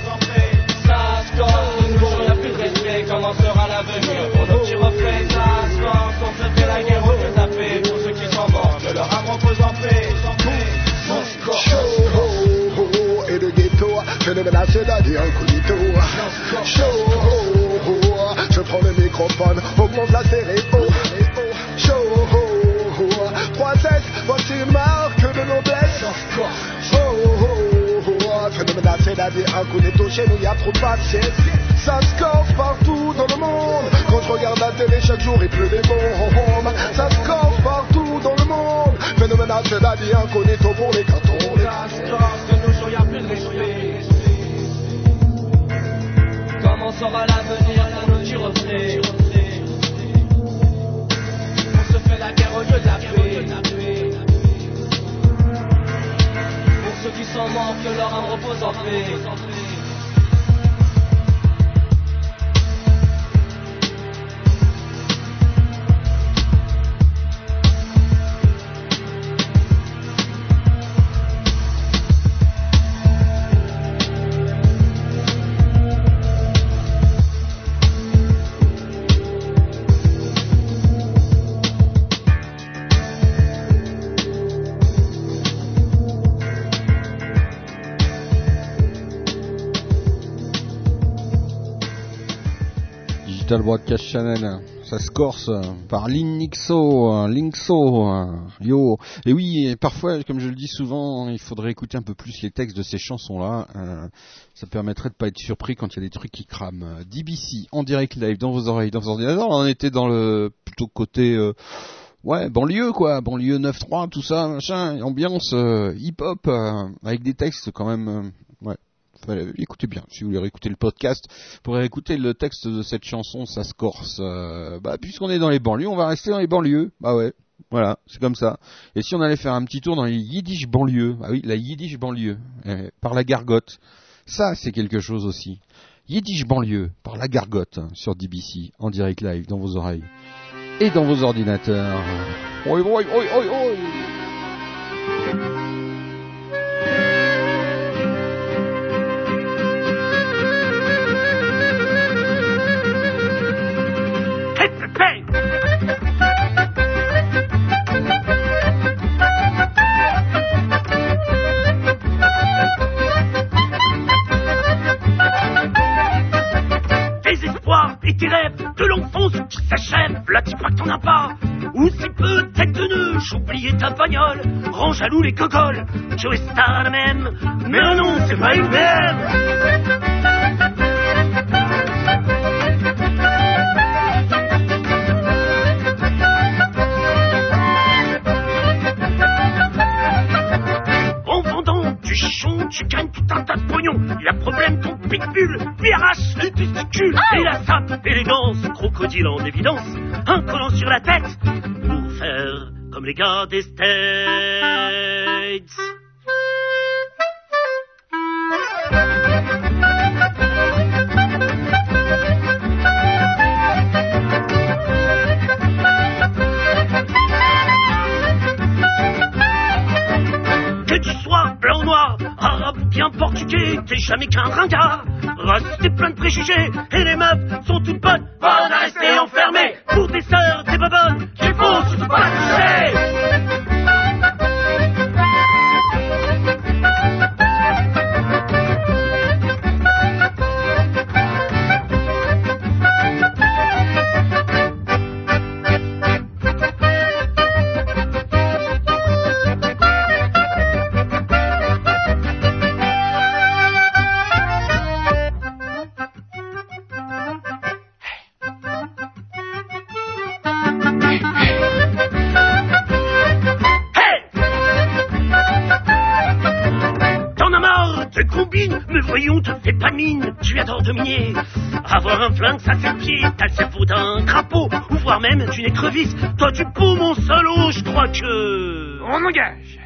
ghetto, phénoménal c'est d'aller incognito. Show, je prends le microphone, augmente la stéréo. Show, 3-7, voici marque de noblesse. Oh, phénoménal c'est d'aller incognito, chez nous y a trop de patience. Ça se partout dans le monde. Quand je regarde la télé chaque jour, il pleut des bombes. Ça se partout dans le monde. Phénoménal c'est d'aller incognito pour les cartons. Ça se Comment sera l'avenir pour petits refrains On se fait la guerre au lieu de la paix. Pour ceux qui sont morts, que leur âme repose en paix Digital Broadcast Channel. Ça se corse par Linkso, Linkso, yo. Et oui, parfois, comme je le dis souvent, il faudrait écouter un peu plus les textes de ces chansons-là. Euh, ça permettrait de pas être surpris quand il y a des trucs qui crament. DBC, en direct live, dans vos oreilles, dans vos ordinateurs. On était dans le plutôt côté... euh, Ouais, banlieue quoi, banlieue 9-3, tout ça, machin, ambiance euh, hip-hop, avec des textes quand même, écoutez bien, si vous voulez réécouter le podcast, pour réécouter le texte de cette chanson, ça se corse, euh, bah puisqu'on est dans les banlieues, on va rester dans les banlieues, bah ouais, voilà, c'est comme ça. Et si on allait faire un petit tour dans les Yiddish banlieues, ah oui, la Yiddish banlieue, euh, par la gargote, ça c'est quelque chose aussi. Yiddish banlieue, par la gargote, hein, sur DBC, en direct live, dans vos oreilles et dans vos ordinateurs. Oi, oi, oi, et tes rêves de l'enfance qui s'achèvent, là tu crois que t'en as pas. Ou si peu tête de nœud, j'oubliais ta bagnole, rends jaloux les cocoles, Joe Star la même, mais non, c'est pas une même. Tu gagnes tout un tas de pognon. Il a problème, ton pitbull lui arrache les testicules. Et la sape, élégance, crocodile en évidence. Un collant sur la tête pour faire comme les gars des States. Bien portugais, t'es jamais qu'un ringard. Et plein de préjugés, et les meufs sont toutes bonnes, bonnes à rester enfermées. Pour tes sœurs, tes babonnes, qu'il faut surtout pas toucher. Même d'une écrevisse. Toi, tu peux mon salaud, je crois que... On engage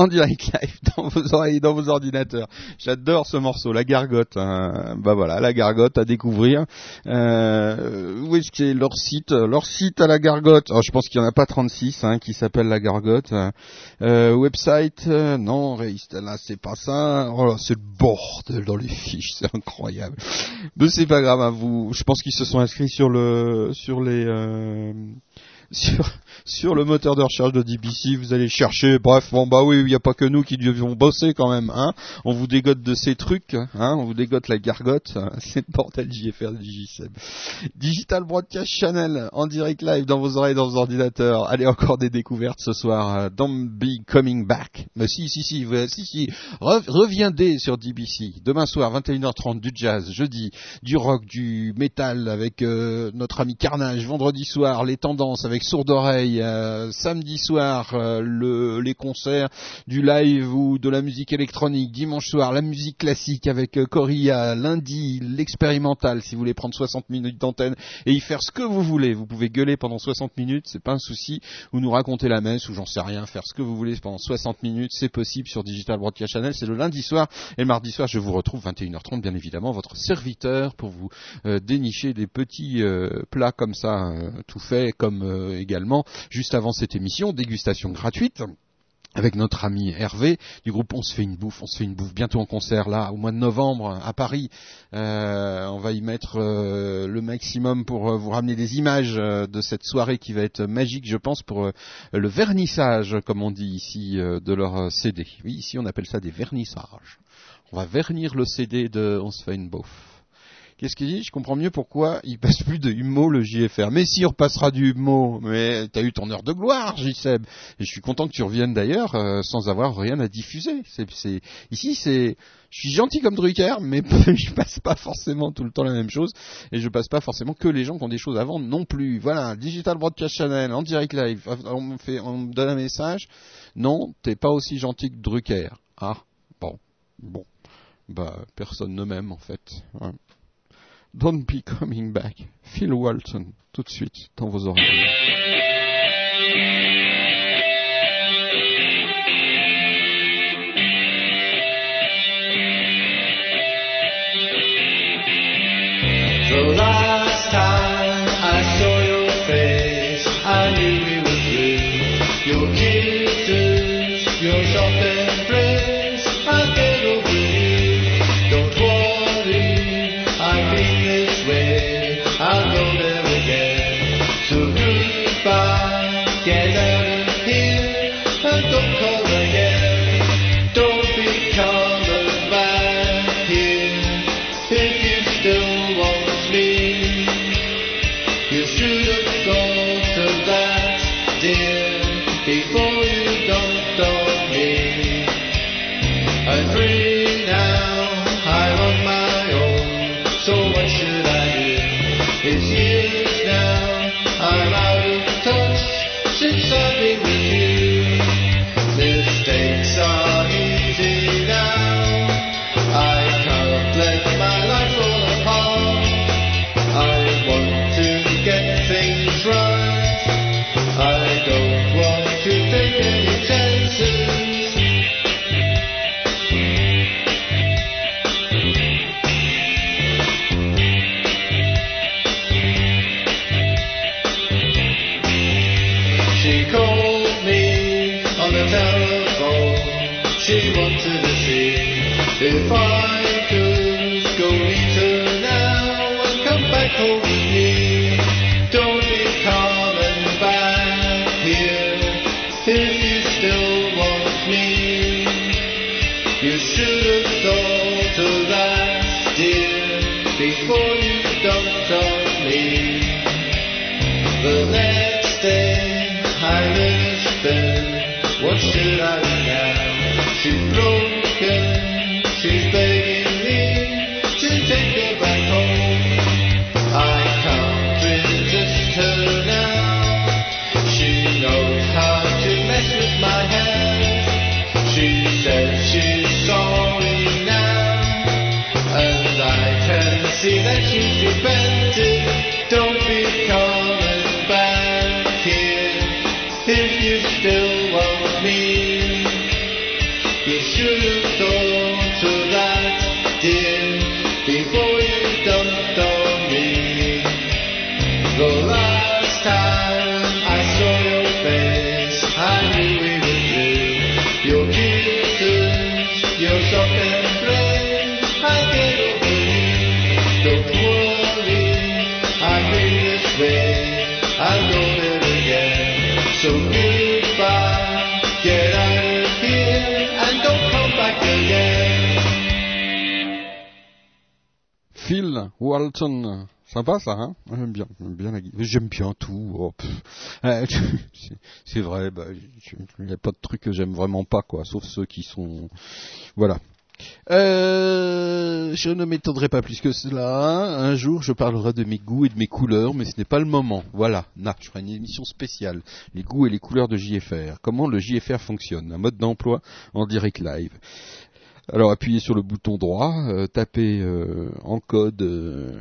en direct live dans vos oreilles, dans vos ordinateurs. J'adore ce morceau, la gargote. hein. Bah voilà, la gargote à découvrir. Euh, où est-ce que c'est leur site? Leur site à la gargote. Alors, je pense qu'il n'y en a pas 36 hein, qui s'appelle la gargote. Euh, website, euh, non, là c'est pas ça. Oh là, c'est le bordel dans les fiches, c'est incroyable. Mais c'est pas grave, hein, vous. Je pense qu'ils se sont inscrits sur le, sur les. euh, sur, sur le moteur de recherche de DBC, vous allez chercher, bref, bon bah oui, il n'y a pas que nous qui devions bosser quand même, hein. On vous dégote de ces trucs, hein, on vous dégote la gargote, c'est le bordel JFR de JSEB. Digital Broadcast Channel, en direct live dans vos oreilles, dans vos ordinateurs. Allez, encore des découvertes ce soir, euh, Don't Be Coming Back. Mais si, si, si, si, si, Re- reviendez sur DBC. Demain soir, 21h30, du jazz, jeudi, du rock, du métal avec euh, notre ami Carnage, vendredi soir, les tendances avec Sourde Euh, samedi soir, euh, le, les concerts, du live ou de la musique électronique, dimanche soir, la musique classique avec euh, Coria, lundi, l'expérimental, si vous voulez prendre 60 minutes d'antenne et y faire ce que vous voulez. Vous pouvez gueuler pendant 60 minutes, c'est pas un souci, ou nous raconter la messe, ou j'en sais rien, faire ce que vous voulez pendant 60 minutes, c'est possible sur Digital Broadcast Channel, c'est le lundi soir, et le mardi soir, je vous retrouve 21h30, bien évidemment, votre serviteur pour vous euh, dénicher des petits plats comme ça, euh, tout fait, comme également, juste avant cette émission, dégustation gratuite avec notre ami Hervé du groupe On se fait une bouffe, on se fait une bouffe bientôt en concert là au mois de novembre à Paris. Euh, on va y mettre euh, le maximum pour euh, vous ramener des images de cette soirée qui va être magique, je pense, pour le vernissage, comme on dit ici, de leur CD. Oui, ici on appelle ça des vernissages. On va vernir le CD de On se fait une bouffe. Qu'est-ce qu'il dit? Je comprends mieux pourquoi il passe plus de humo le JFR. Mais si on repassera du humo, mais t'as eu ton heure de gloire, JSeb. Et je suis content que tu reviennes d'ailleurs euh, sans avoir rien à diffuser. C'est. Ici, c'est, je suis gentil comme Drucker, mais je passe pas forcément tout le temps la même chose. Et je passe pas forcément que les gens qui ont des choses à vendre non plus. Voilà, Digital Broadcast Channel, en direct live. On me fait, donne un message. Non, t'es pas aussi gentil que Drucker. Ah, bon, bon. Bah, personne ne m'aime en fait. Don't be coming back. Phil Walton, tout de suite, dans vos oreilles. Ça, hein J'aime bien, j'aime bien la. J'aime bien tout. oh. Euh, c'est- vrai, bah, il n'y a pas de trucs que j'aime vraiment pas, quoi, sauf ceux qui sont... Voilà. Euh, je ne m'étendrai pas plus que cela. Un jour, je parlerai de mes goûts et de mes couleurs, mais ce n'est pas le moment. Voilà, je ferai une émission spéciale. Les goûts et les couleurs de JFR. Comment le JFR fonctionne? Un mode d'emploi en direct live. Alors, appuyez sur le bouton droit, euh, tapez en code...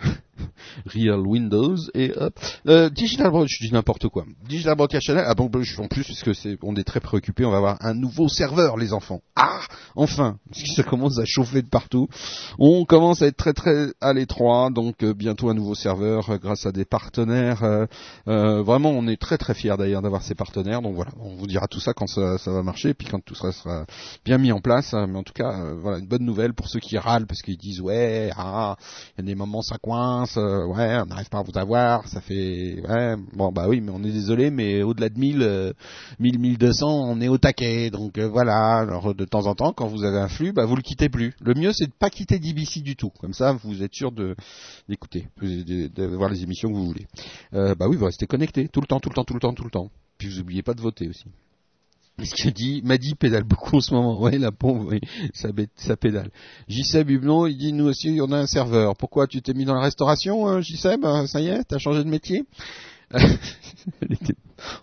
euh, Real Windows et hop. Euh, Digital Broad- je dis n'importe quoi. Digital Broadcast Channel. Ah bon, je- en plus parce que c'est, on est très préoccupé, on va avoir un nouveau serveur, les enfants. Ah, enfin, parce que ça commence à chauffer de partout. On commence à être très très à l'étroit, donc euh, bientôt un nouveau serveur euh, grâce à des partenaires. euh, euh, vraiment, on est très très fiers d'ailleurs d'avoir ces partenaires. Donc voilà, on vous dira tout ça quand ça, va marcher, puis quand tout sera bien mis en place. Mais en tout cas, euh, voilà une bonne nouvelle pour ceux qui râlent parce qu'ils disent ouais, ah, il y a des moments ça coince, euh, ouais, on n'arrive pas à vous avoir, ça fait, ouais, bon bah oui, mais on est désolé, mais au-delà de 1000, euh, 1000, 1200, on est au taquet, donc euh, voilà. Alors de temps en temps, quand vous avez un flux, bah vous le quittez plus. Le mieux c'est de pas quitter DBC du tout, comme ça vous êtes sûr d'écouter, de- de voir les émissions que vous voulez. Euh, bah oui, vous restez connecté tout le temps, tout le temps, tout le temps, tout le temps. Puis vous oubliez pas de voter aussi. Ce que pédale beaucoup en ce moment. Ouais, la pompe, oui, ça, pédale. Hublon, il dit, nous aussi, on a un serveur. Pourquoi tu t'es mis dans la restauration, hein, Euh, Ça y est, t'as changé de métier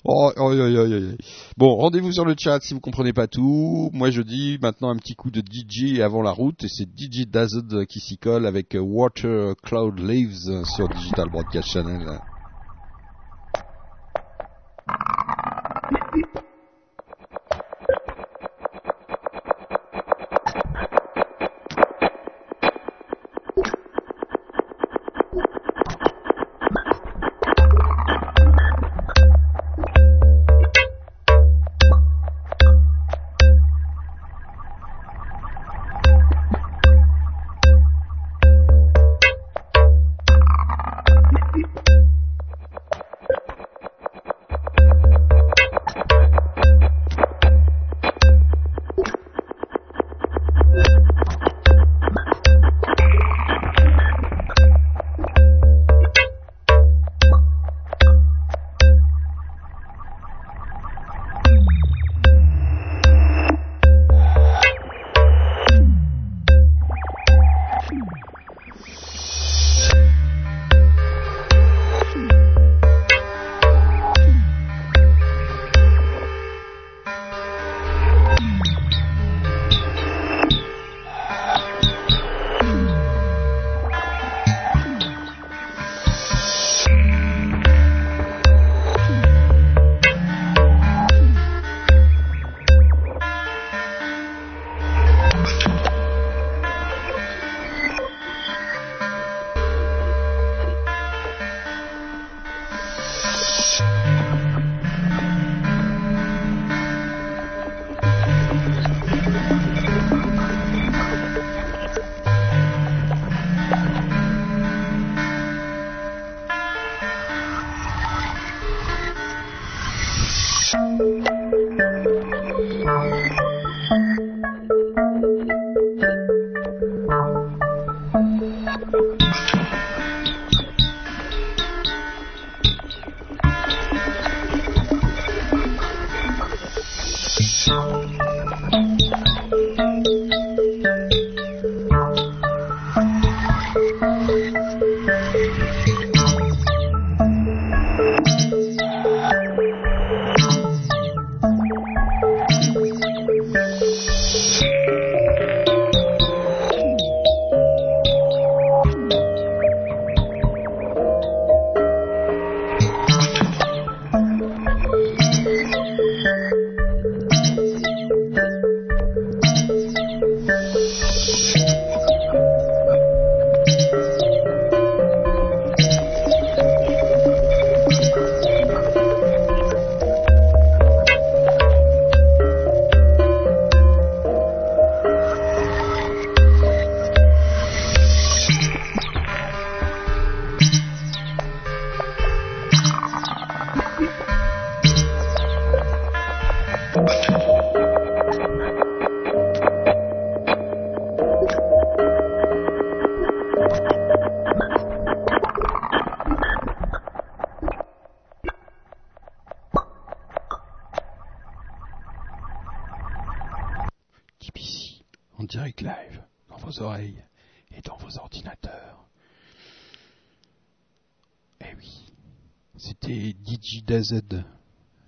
Oh, oh, oh, oh, oh, oh. Bon, rendez-vous sur le chat si vous comprenez pas tout. Moi, je dis maintenant un petit coup de DJ avant la route, et c'est DJ Dazed qui s'y colle avec euh, Water Cloud Leaves euh, sur Digital Broadcast Channel.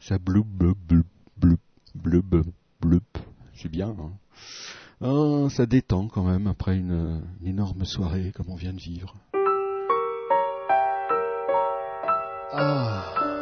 Ça bloub. C'est bien, hein oh, ça détend quand même après une, une énorme soirée comme on vient de vivre. Ah.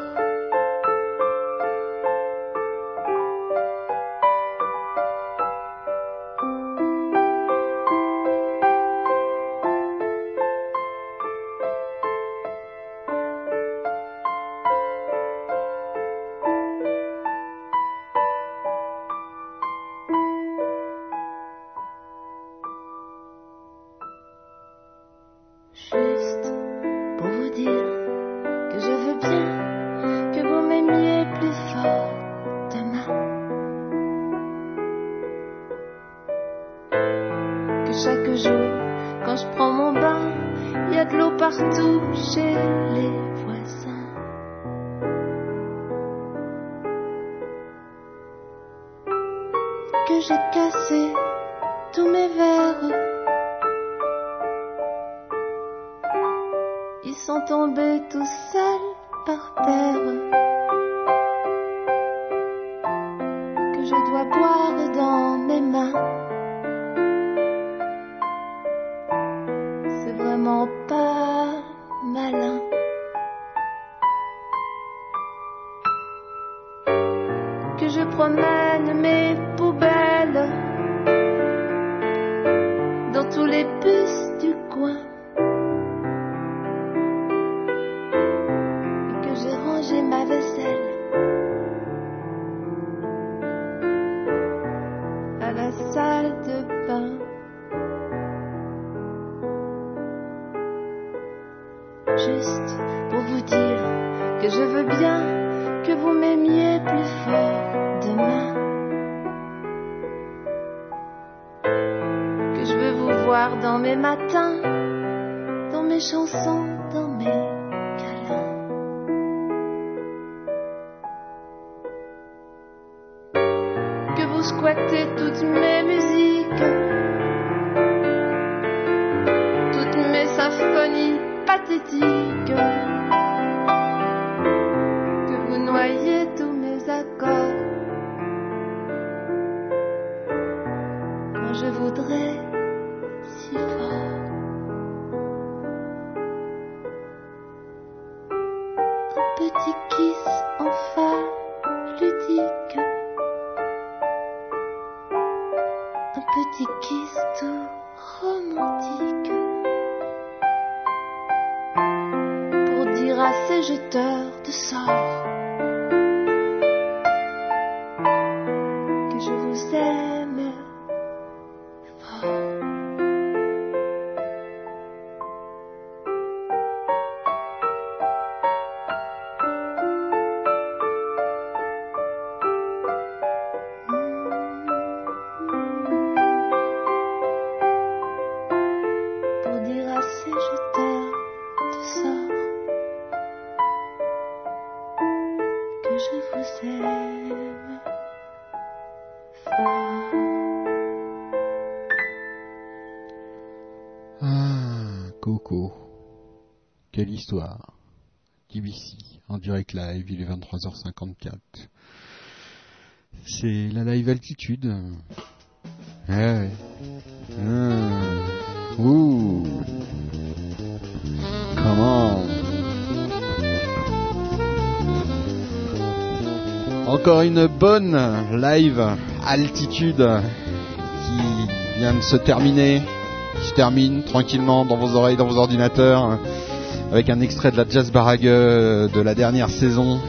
Direct live, il est 23h54. C'est la live altitude. Ouais, ouais. Ah. Ouh. Comment Encore une bonne live altitude qui vient de se terminer, qui se termine tranquillement dans vos oreilles, dans vos ordinateurs, avec un extrait de la Jazz Barague de la dernière saison.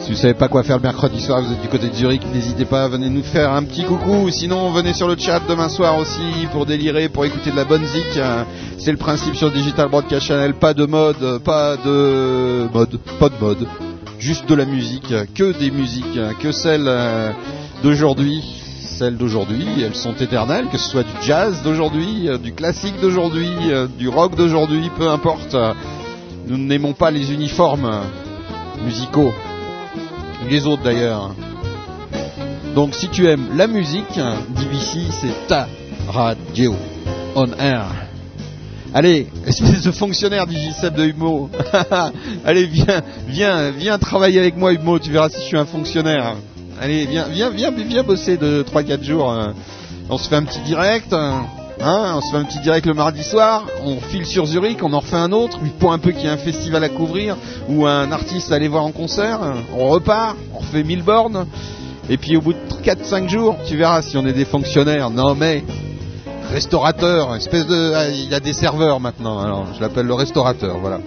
Si vous savez pas quoi faire le mercredi soir, vous êtes du côté de Zurich, n'hésitez pas, venez nous faire un petit coucou. Sinon, venez sur le chat demain soir aussi pour délirer, pour écouter de la bonne zik. Euh, C'est le principe sur Digital Broadcast Channel, pas de mode, pas de mode, pas de mode. Juste de la musique, que des musiques, que celles euh, d'aujourd'hui. Celles d'aujourd'hui, elles sont éternelles, que ce soit du jazz d'aujourd'hui, euh, du classique d'aujourd'hui, euh, du rock d'aujourd'hui, peu importe. Nous n'aimons pas les uniformes musicaux les autres d'ailleurs. Donc si tu aimes la musique, DBC c'est ta radio on air. Allez, espèce de fonctionnaire du J7 de Humo. Allez, viens, viens, viens travailler avec moi Humo, tu verras si je suis un fonctionnaire. Allez, viens, viens, viens, viens bosser de 3-4 jours. euh. On se fait un petit direct. euh, Hein, on se fait un petit direct le mardi soir, on file sur Zurich, on en refait un autre, pour un peu qu'il y ait un festival à couvrir ou un artiste à aller voir en concert, on repart, on refait 1000 bornes, et puis au bout de 4-5 jours, tu verras si on est des fonctionnaires. Non mais, restaurateur, espèce de... Il y a des serveurs maintenant, alors je l'appelle le restaurateur, voilà.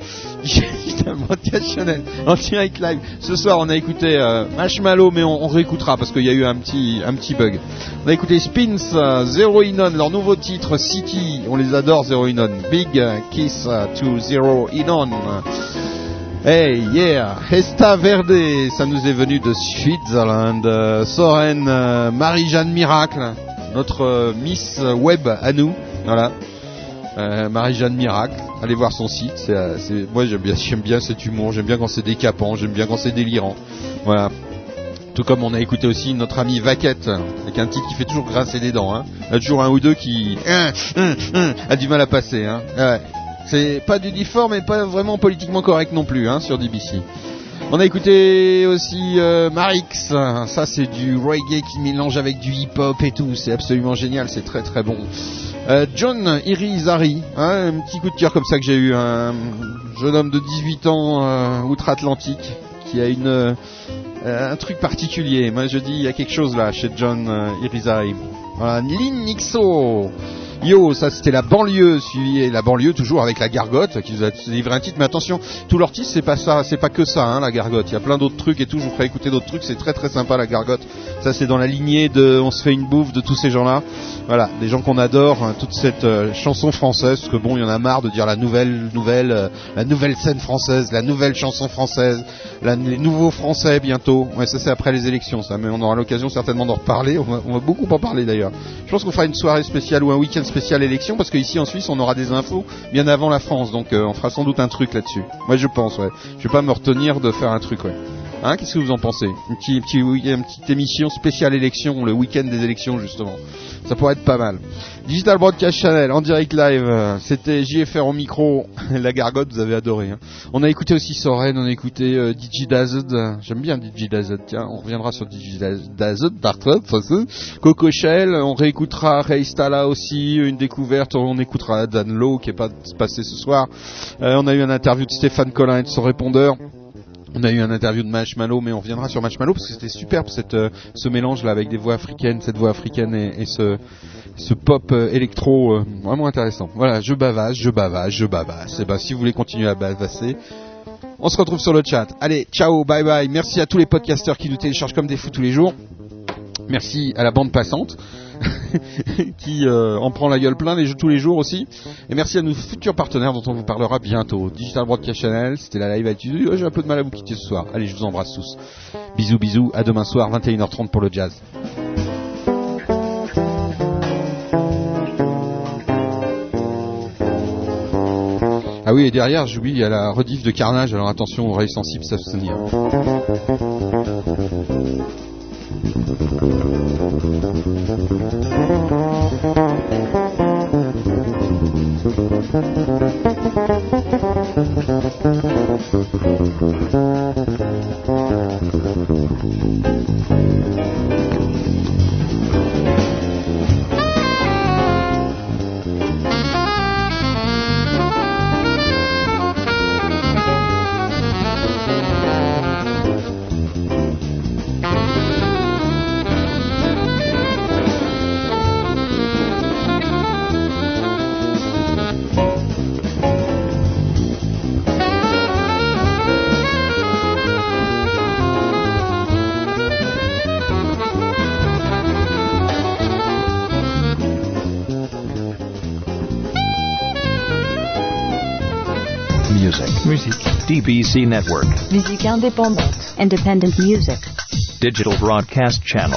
Channel, en direct live. Ce soir, on a écouté euh, Marshmallow, mais on, réécoutera parce qu'il y a eu un petit, un petit bug. On a écouté Spins, euh, Zero Inon, leur nouveau titre City. On les adore, Zero Inon. Big euh, Kiss euh, to Zero Inon. Hey, yeah, Hesta Verde, ça nous est venu de Switzerland. Soren, Marie-Jeanne Miracle, notre Miss Web à nous, voilà. Euh, Marie-Jeanne Miracle, allez voir son site. Euh, moi j'aime bien, bien cet humour, j'aime bien quand c'est décapant, j'aime bien quand c'est délirant. Voilà. Tout comme on a écouté aussi notre ami Vaquette, avec un titre qui fait toujours grincer des dents. Hein. Il y a toujours un ou deux qui hein, hein, hein, a du mal à passer. Ouais. C'est pas du difforme et pas vraiment politiquement correct non plus sur DBC. On a écouté aussi euh, Marix, ça c'est du reggae qui mélange avec du hip-hop et tout, c'est absolument génial, c'est très très bon. Euh, John Irizarry, hein, un petit coup de cœur comme ça que j'ai eu, un jeune homme de 18 ans euh, outre-Atlantique qui a une euh, un truc particulier. Moi je dis il y a quelque chose là chez John Irizarry. Voilà, Lynn Nixo. Yo, ça c'était la banlieue, suivi la banlieue toujours avec la gargote qui nous a livré un titre. Mais attention, tout leur titre c'est pas ça, c'est pas que ça, hein, la gargote. Il y a plein d'autres trucs et tout. Je vous ferai écouter d'autres trucs. C'est très très sympa la gargote. Ça c'est dans la lignée de On se fait une bouffe de tous ces gens-là. Voilà, des gens qu'on adore. hein, toute cette euh, chanson française, parce que bon, il y en a marre de dire la nouvelle, nouvelle, euh, la nouvelle scène française, la nouvelle chanson française, la, les nouveaux français bientôt. Ouais, ça c'est après les élections, ça. Mais on aura l'occasion certainement d'en reparler. On va, on va beaucoup en parler d'ailleurs. Je pense qu'on fera une soirée spéciale ou un week-end spécial élection, parce qu'ici en Suisse, on aura des infos bien avant la France. Donc euh, on fera sans doute un truc là-dessus. Moi je pense, ouais. Je vais pas me retenir de faire un truc, ouais. Hein, qu'est-ce que vous en pensez? Une petite, petit, une petite émission spéciale élection, le week-end des élections justement. Ça pourrait être pas mal. Digital Broadcast Channel en direct live, c'était JFR au micro, la gargote, vous avez adoré. hein. On a écouté aussi Soren, on a écouté euh, DJ Dazed, j'aime bien DJ Dazed, tiens, on reviendra sur DJ Dazed, c'est. Coco Shell, on réécoutera Ray Stala aussi, une découverte, on écoutera Dan Lowe qui est pas passé ce soir. Euh, on a eu un interview de Stéphane Collin et de son répondeur. On a eu un interview de Marshmallow, mais on reviendra sur Marshmallow parce que c'était superbe cette, euh, ce mélange là avec des voix africaines, cette voix africaine et ce, ce pop euh, électro euh, vraiment intéressant. Voilà, je bavasse, je bavasse, je bavasse. Et ben si vous voulez continuer à bavasser, on se retrouve sur le chat. Allez, ciao, bye bye. Merci à tous les podcasteurs qui nous téléchargent comme des fous tous les jours. Merci à la bande passante qui euh, en prend la gueule plein les, tous les jours aussi. Et merci à nos futurs partenaires dont on vous parlera bientôt. Digital Broadcast Channel, c'était la live attitude. Oh, J'ai un peu de mal à vous quitter ce soir. Allez, je vous embrasse tous. Bisous, bisous. À demain soir, 21h30 pour le jazz. Ah oui, et derrière, j'oublie, il y a la rediff de Carnage, alors attention, oreilles sensibles, ça se DBC Network. Musique indépendante. Independent music. Digital Broadcast Channel.